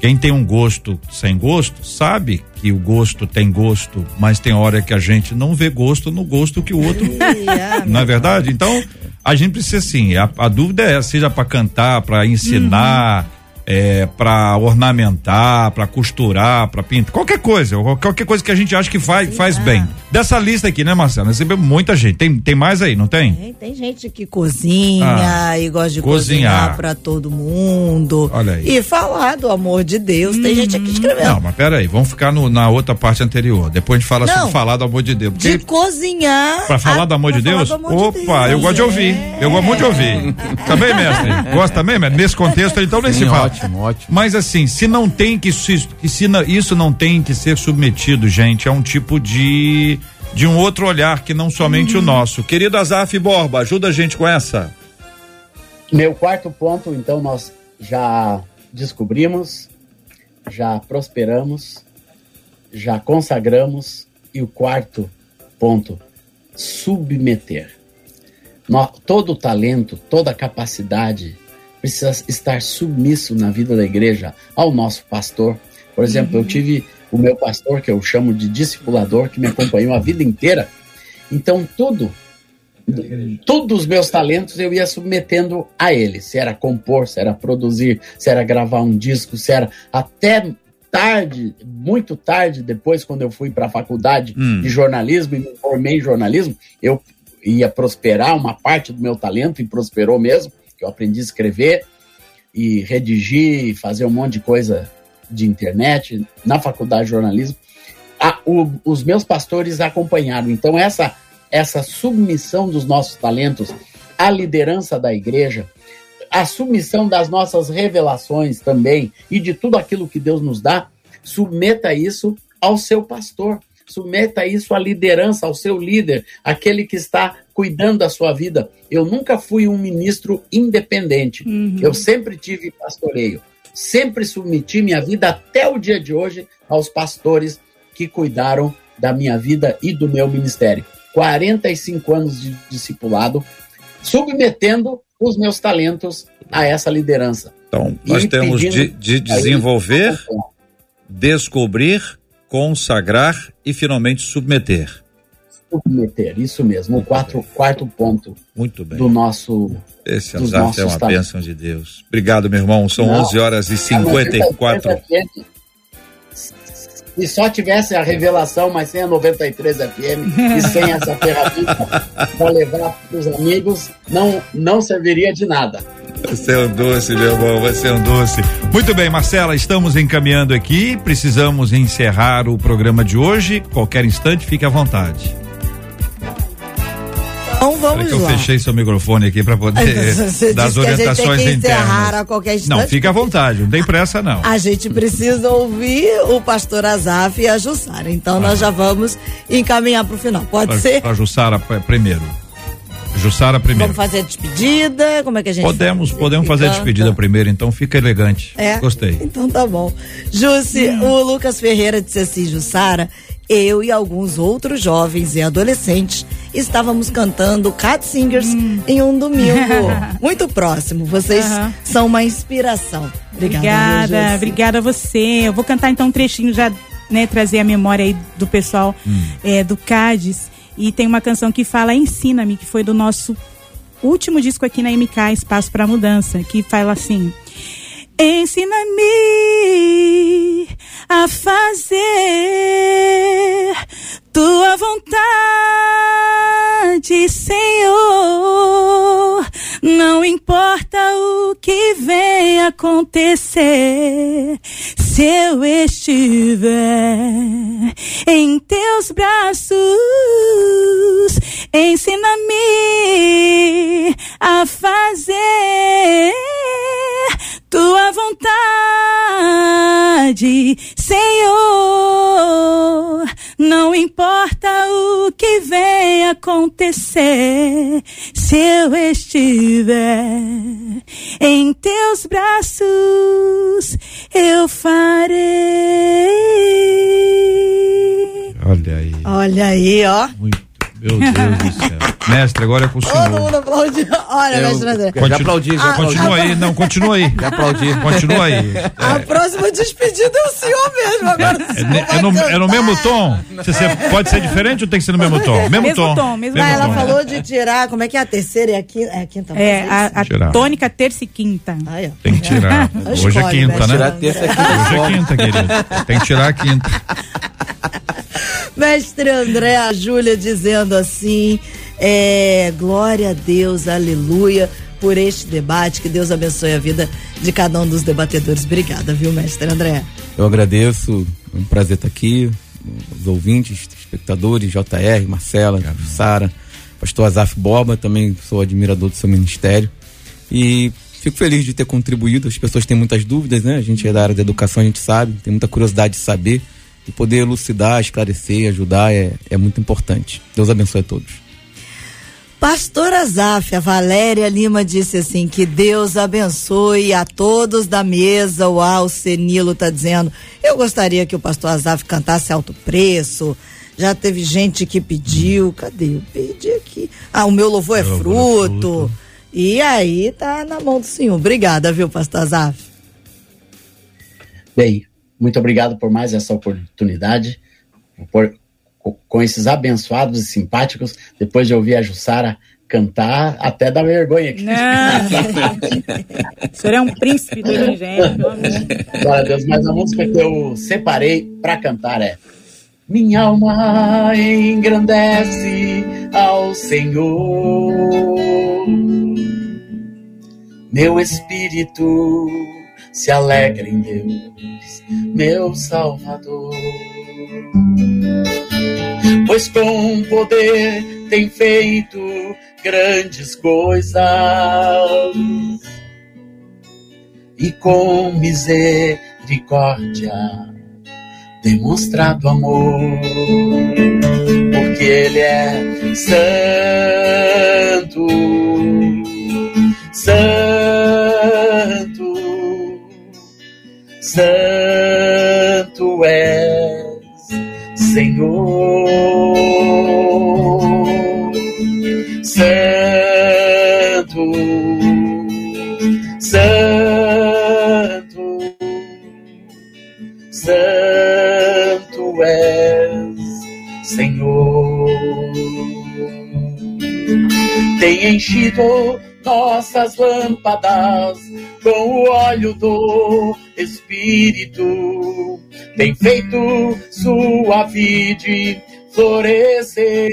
Quem tem um gosto sem gosto sabe que o gosto tem gosto, mas tem hora que a gente não vê gosto no gosto que o outro Ia, não é verdade? Então, a gente precisa sim, a, a dúvida é seja para cantar, para ensinar, Uhum. É, para ornamentar, para costurar, para pintar, qualquer coisa, qualquer coisa que a gente acha que faz, faz bem. Dessa lista aqui, né, Marcelo? Recebeu muita gente. Tem, tem mais aí, não tem? Tem, tem gente que cozinha Ah, e gosta de cozinhar. cozinhar, pra todo mundo. Olha aí. E falar do amor de Deus. Tem gente aqui escrevendo. Não, mas pera aí, vamos ficar no- na outra parte anterior. Depois a gente fala Não. sobre falar do amor de Deus. De cozinhar. Pra falar a- do amor de Deus? amor de Opa, Deus. eu gosto de ouvir. É. Eu gosto muito de ouvir. Também, mestre? Gosta também, mestre? Nesse contexto, então nem Sim, se fala. Ótimo, ótimo. Mas assim, se não tem que, se, que se não- isso não tem que ser submetido, gente, a um tipo de de um outro olhar que não somente Uhum. o nosso. Querido Azaf Borba, ajuda a gente com essa. Meu quarto ponto, então, nós já descobrimos, já prosperamos, já consagramos. E o quarto ponto, submeter. Nó- todo talento, toda capacidade precisa estar submisso na vida da igreja ao nosso pastor. Por exemplo, eu tive o meu pastor, que eu chamo de discipulador, que me acompanhou a vida inteira. Então, tudo todos os meus talentos eu ia submetendo a ele. Se era compor, se era produzir, se era gravar um disco, se era até tarde, muito tarde depois, quando eu fui para a faculdade Hum. de jornalismo e me formei em jornalismo, eu ia prosperar uma parte do meu talento e prosperou mesmo, que eu aprendi a escrever e redigir e fazer um monte de coisa de internet na faculdade de jornalismo. A- o- os meus pastores acompanharam. Então, essa, essa submissão dos nossos talentos à liderança da igreja, a submissão das nossas revelações também e de tudo aquilo que Deus nos dá, submeta isso ao seu pastor, submeta isso à liderança, ao seu líder, aquele que está cuidando da sua vida. Eu nunca fui um ministro independente. Eu sempre tive pastoreio. Sempre submeti minha vida até o dia de hoje aos pastores que cuidaram da minha vida e do meu ministério. 45 anos de discipulado, submetendo os meus talentos a essa liderança. Então, E nós temos de, de desenvolver, descobrir, consagrar e finalmente submeter. Submeter, isso mesmo, o quatro, quarto ponto Muito bem. do nosso. Esse Azaf é uma talentos. bênção de Deus. Obrigado, meu irmão. São Não. 11 horas e 54. Se só tivesse a revelação, mas sem a 93 FM e sem essa ferramenta para levar para os amigos, não, não serviria de nada. Vai ser um doce, meu irmão, vai ser um doce. Muito bem, Marcela, estamos encaminhando aqui. Precisamos encerrar o programa de hoje. Qualquer instante, fique à vontade. Então vamos que eu lá. fechei seu microfone aqui para poder Você dar as que a orientações que encerrar internas. a qualquer instante. Não, fica à vontade, não tem pressa não. A gente precisa ouvir o pastor Azaf e a Jussara. Então nós já vamos encaminhar para o final. Pode Pra, ser? pra Jussara p- primeiro. Jussara primeiro. Vamos fazer a despedida? Como é que a gente Podemos, faz? podemos fazer a despedida primeiro, então fica elegante. É? Gostei. Então tá bom. Jussi, o Lucas Ferreira disse assim, Jussara, eu e alguns outros jovens e adolescentes estávamos cantando Cat Singers em um domingo. Muito próximo. Vocês são uma inspiração. Obrigada. Obrigada, Jussi? obrigada a você. Eu vou cantar então um trechinho já, né, trazer a memória aí do pessoal é, do Cádiz. E tem uma canção que fala Ensina-me, que foi do nosso último disco aqui na MK, Espaço para Mudança, que fala assim: Ensina-me a fazer tua vontade, Senhor. Não importa o que vem acontecer, se eu estiver em teus braços, ensina-me a fazer tua vontade, Senhor. Não importa o que vem acontecer, se eu estiver em teus braços, eu farei. Olha aí. Olha aí, ó. Muito Meu Deus do céu. Mestre, agora é com o Todo senhor. mundo aplaudiu. Olha, Eu- mestre André. Já Continua- aplaudi, já Ah. Continua aí, não, continua aí. Já aplaudi. Continua aí. A próxima despedida é o senhor mesmo. Agora o É, senhor vai é no, é no mesmo tom? Você, você- pode ser diferente ou tem que ser no mesmo tom? Mesmo, Mesmo tom. tom, mesmo Ah, ela tom. falou de tirar, como é que é a terceira e a quinta? É a quinta É, voz, a, a tônica terça e quinta. Ó. Tem que tirar. Hoje é quinta, né? Tirar terça aqui. Hoje é quinta, querido. Tem que tirar a quinta. Mestre André, a Júlia dizendo assim: é, glória a Deus, aleluia, por este debate. Que Deus abençoe a vida de cada um dos debatedores. Obrigada, viu, mestre André? Eu agradeço, é um prazer estar aqui, os ouvintes, espectadores, JR, Marcela, Sara, pastor Azaf Boba, também sou admirador do seu ministério. E fico feliz de ter contribuído. As pessoas têm muitas dúvidas, né? A gente é da área da educação, a gente sabe, tem muita curiosidade de saber. E poder elucidar, esclarecer, ajudar é, é muito importante. Deus abençoe a todos. Pastor Azaf, a Valéria Lima disse assim: que Deus abençoe a todos da mesa. Uau, o Senilo tá dizendo. Eu gostaria que o pastor Azaf cantasse alto preço. Já teve gente que pediu. Cadê? Eu pedi aqui. Ah, o meu louvor é Meu é fruto. fruto. E aí tá na mão do senhor. Obrigada, viu, pastor Azaf? Bem, muito obrigado por mais essa oportunidade, por, co- com esses abençoados e simpáticos. Depois de ouvir a Jussara cantar, até dá vergonha aqui. Não. o senhor é um príncipe do evangelho. Glória a Deus, mas a música que eu separei para cantar é Minha alma engrandece ao Senhor, meu espírito se alegra em Deus, meu Salvador. Pois com poder tem feito grandes coisas e com misericórdia demonstrado amor, porque Ele é santo, santo, santo és, Senhor, santo, santo, santo és, Senhor. Tem enchido nossas lâmpadas com o óleo do Espírito, tem feito sua vide florescer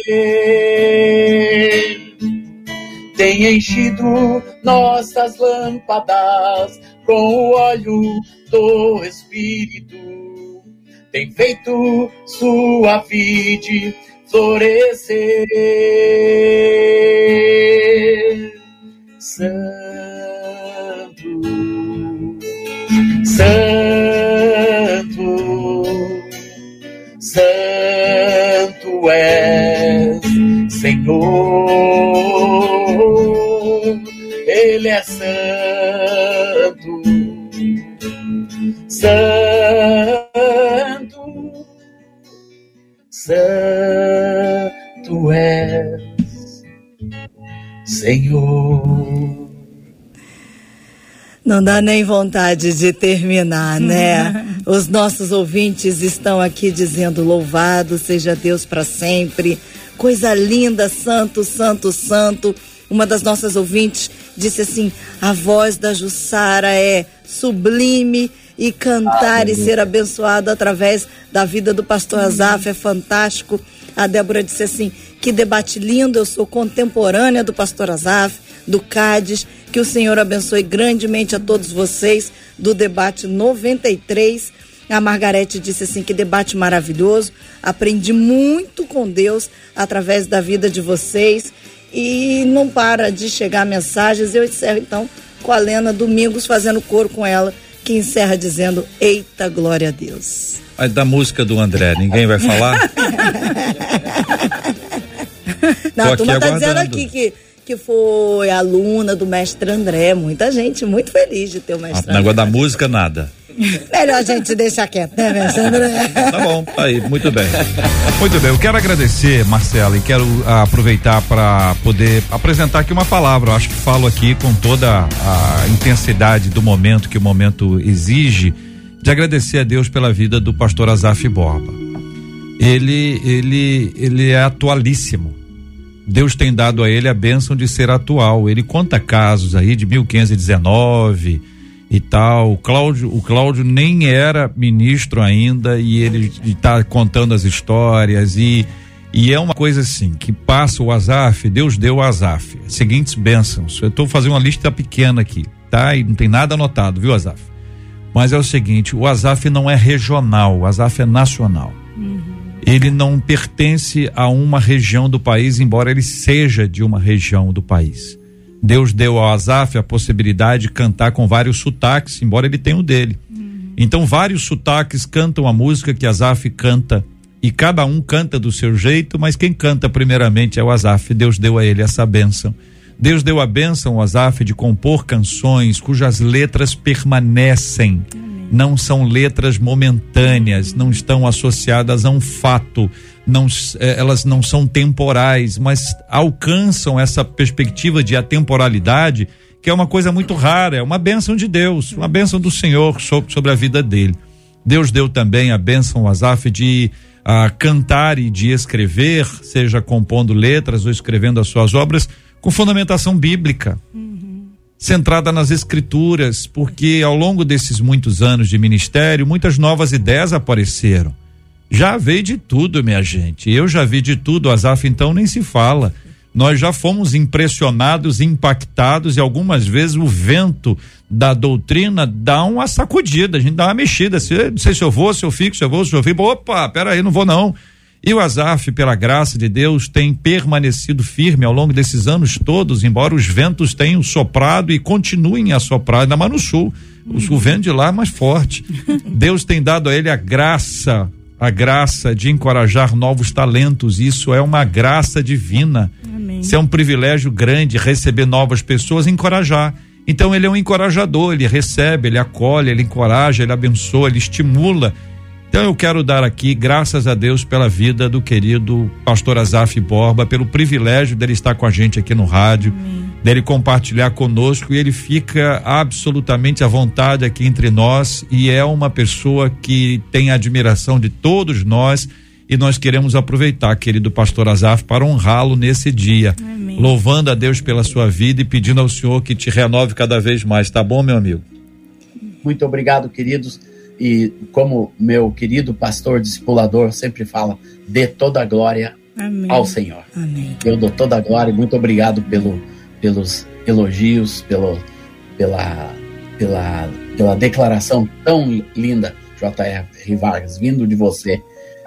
tem enchido nossas lâmpadas com o óleo do Espírito, tem feito sua vide florescer. Santo, Santo és, Senhor, Ele é santo, santo, santo és, Senhor. Não dá nem vontade de terminar, né? Os nossos ouvintes estão aqui dizendo: louvado seja Deus para sempre. Coisa linda, santo, santo, santo. Uma das nossas ouvintes disse assim: a voz da Jussara é sublime e cantar e ser abençoado através da vida do pastor Azaf é fantástico. A Débora disse assim: que debate lindo, eu sou contemporânea do pastor Azaf, do Cádiz. Que o Senhor abençoe grandemente a todos vocês do debate 93. A Margarete disse assim: que debate maravilhoso. Aprendi muito com Deus através da vida de vocês. E não para de chegar mensagens. Eu encerro então com a Lena Domingos fazendo coro com ela, que encerra dizendo: Eita, glória a Deus. Mas da música do André, ninguém vai falar? Não, Tô a turma tá dizendo aqui que, que foi aluna do mestre André. Muita gente muito feliz de ter o mestre negócio André. da música, nada. Melhor a gente deixar quieto, né, Alexandre? Tá bom, aí, muito bem. Muito bem, eu quero agradecer, Marcela, e quero ah, aproveitar para poder apresentar aqui uma palavra. Eu acho que falo aqui com toda a intensidade do momento que o momento exige, de agradecer a Deus pela vida do pastor Azaf Borba. Ele, ele, ele é atualíssimo. Deus tem dado a ele a bênção de ser atual. Ele conta casos aí de 1519 e tal. O Cláudio, o Cláudio nem era ministro ainda e ele está contando as histórias e e é uma coisa assim, que passa o Azaf, Deus deu o Azaf. Seguintes bênçãos. Eu estou fazendo uma lista pequena aqui, tá? E não tem nada anotado, viu, Azaf? Mas é o seguinte, o Azaf não é regional, o Azaf é nacional. Ele não pertence a uma região do país, embora ele seja de uma região do país. Deus deu ao Azaf a possibilidade de cantar com vários sotaques, embora ele tenha o dele. Então, vários sotaques cantam a música que Azaf canta. E cada um canta do seu jeito, mas quem canta primeiramente é o Azaf. Deus deu a ele essa bênção. Deus deu a bênção ao Azaf de compor canções cujas letras permanecem. Não são letras momentâneas, não estão associadas a um fato, não, eh, elas não são temporais, mas alcançam essa perspectiva de atemporalidade, que é uma coisa muito rara, é uma bênção de Deus, uma bênção do Senhor sobre, a vida dele. Deus deu também a bênção ao Azaf de ah, cantar e de escrever, seja compondo letras ou escrevendo as suas obras, com fundamentação bíblica, centrada nas escrituras, porque ao longo desses muitos anos de ministério, muitas novas ideias apareceram. Já veio de tudo, minha gente. Eu já vi de tudo, Azaf então nem se fala. Nós já fomos impressionados, impactados e algumas vezes o vento da doutrina dá uma sacudida, a gente dá uma mexida. Se, não sei se eu vou, se eu fico, se eu vou, se eu fico. Opa, peraí, não vou não. E o Azaf, pela graça de Deus, tem permanecido firme ao longo desses anos todos, embora os ventos tenham soprado e continuem a soprar, ainda mais no sul. O, o vento de lá é mais forte. Deus tem dado a ele a graça, a graça de encorajar novos talentos. Isso é uma graça divina. Amém. Isso é um privilégio grande receber novas pessoas e encorajar. Então ele é um encorajador, ele recebe, ele acolhe, ele encoraja, ele abençoa, ele estimula. Então eu quero dar aqui graças a Deus pela vida do querido pastor Azaf Borba, pelo privilégio dele estar com a gente aqui no rádio, dele compartilhar conosco e ele fica absolutamente à vontade aqui entre nós e é uma pessoa que tem a admiração de todos nós e nós queremos aproveitar, querido pastor Azaf, para honrá-lo nesse dia, Amém. louvando a Deus pela sua vida e pedindo ao Senhor que te renove cada vez mais, tá bom, meu amigo? Muito obrigado, queridos. E como meu querido pastor discipulador sempre fala, dê toda a glória Amém. ao Senhor. Amém. Eu dou toda a glória e muito obrigado pelo, pelos elogios, pelo, pela, pela, pela declaração tão linda, J.R. Vargas, vindo de você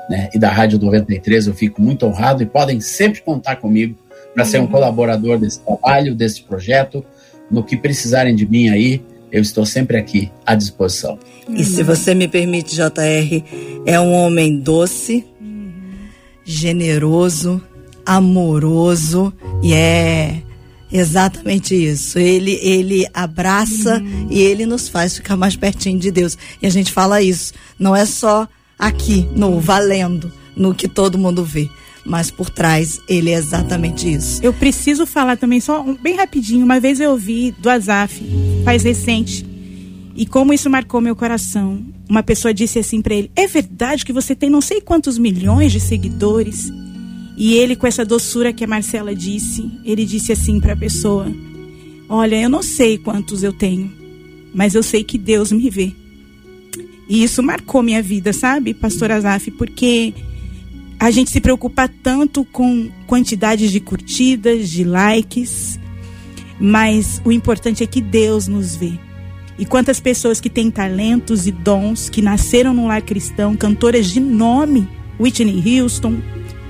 né, e da Rádio 93. Eu fico muito honrado e podem sempre contar comigo para ser um colaborador desse trabalho, desse projeto. No que precisarem de mim aí, eu estou sempre aqui à disposição. E se você me permite, JR, é um homem doce, generoso, amoroso e é exatamente isso. Ele ele abraça e ele nos faz ficar mais pertinho de Deus. E a gente fala isso, não é só aqui no valendo, no que todo mundo vê, mas por trás ele é exatamente isso. Eu preciso falar também, só um- bem rapidinho. Uma vez eu ouvi do Azaf, faz recente, e como isso marcou meu coração. Uma pessoa disse assim pra ele: É verdade que você tem não sei quantos milhões de seguidores? E ele, com essa doçura que a Marcela disse, ele disse assim pra pessoa: Olha, eu não sei quantos eu tenho, mas eu sei que Deus me vê. E isso marcou minha vida, sabe, Pastor Azaf? Porque a gente se preocupa tanto com quantidades de curtidas, de likes, mas o importante é que Deus nos vê. E quantas pessoas que têm talentos e dons, que nasceram num lar cristão, cantoras de nome, Whitney Houston,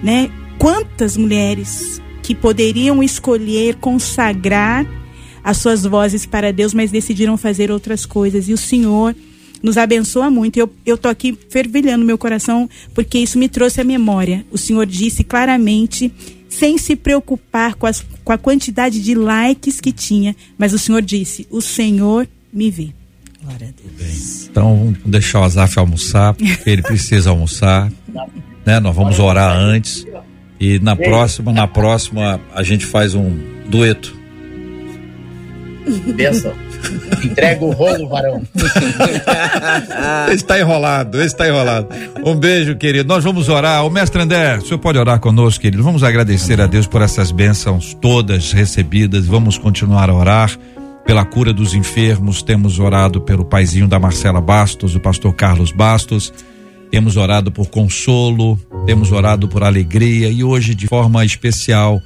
né? Quantas mulheres que poderiam escolher consagrar as suas vozes para Deus, mas decidiram fazer outras coisas. E o Senhor nos abençoa muito. Eu, eu tô aqui fervilhando meu coração porque isso me trouxe à memória. O Senhor disse claramente, sem se preocupar com, as, com a quantidade de likes que tinha, mas o Senhor disse: O Senhor me vê. Glória a Deus. Então, vamos deixar o Azaf almoçar, porque ele precisa almoçar, né? Nós vamos orar antes e na próxima, na próxima a gente faz um dueto. Benção. Entrega o rolo, varão. Esse tá enrolado, esse tá enrolado. Um beijo, querido. Nós vamos orar. O mestre André, o senhor pode orar conosco, querido? Vamos agradecer a Deus por essas bênçãos todas recebidas. Vamos continuar a orar pela cura dos enfermos. Temos orado pelo paizinho da Marcela Bastos, o pastor Carlos Bastos. Temos orado por consolo, temos orado por alegria e hoje, de forma especial,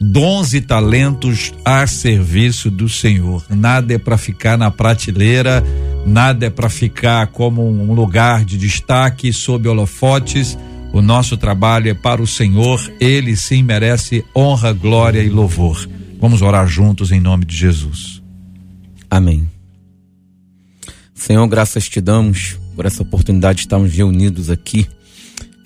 dons e talentos a serviço do Senhor. Nada é para ficar na prateleira, nada é para ficar como um lugar de destaque sob holofotes. O nosso trabalho é para o Senhor, ele sim merece honra, glória e louvor. Vamos orar juntos em nome de Jesus. Amém. Senhor, graças te damos por essa oportunidade de estarmos reunidos aqui.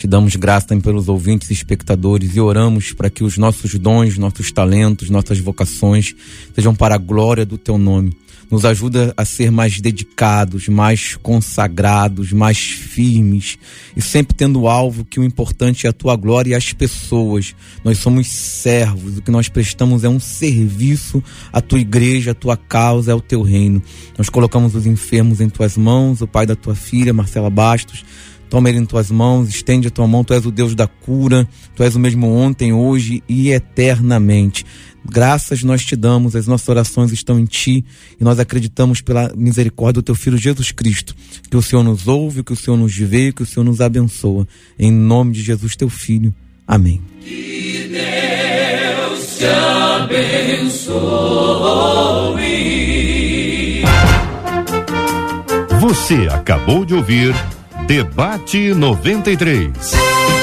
Te damos graça também pelos ouvintes e espectadores e oramos para que os nossos dons, nossos talentos, nossas vocações sejam para a glória do teu nome. Nos ajuda a ser mais dedicados, mais consagrados, mais firmes e sempre tendo alvo que o importante é a tua glória e as pessoas. Nós somos servos, o que nós prestamos é um serviço à tua igreja, à tua causa, ao teu reino. Nós colocamos os enfermos em tuas mãos, o pai da tua filha, Marcela Bastos. Toma ele em tuas mãos, estende a tua mão, tu és o Deus da cura, tu és o mesmo ontem, hoje e eternamente. Graças nós te damos, as nossas orações estão em ti e nós acreditamos pela misericórdia do teu filho Jesus Cristo, que o Senhor nos ouve, que o Senhor nos vê, que o Senhor nos abençoa. Em nome de Jesus, teu filho. Amém. Você acabou de ouvir Debate 93.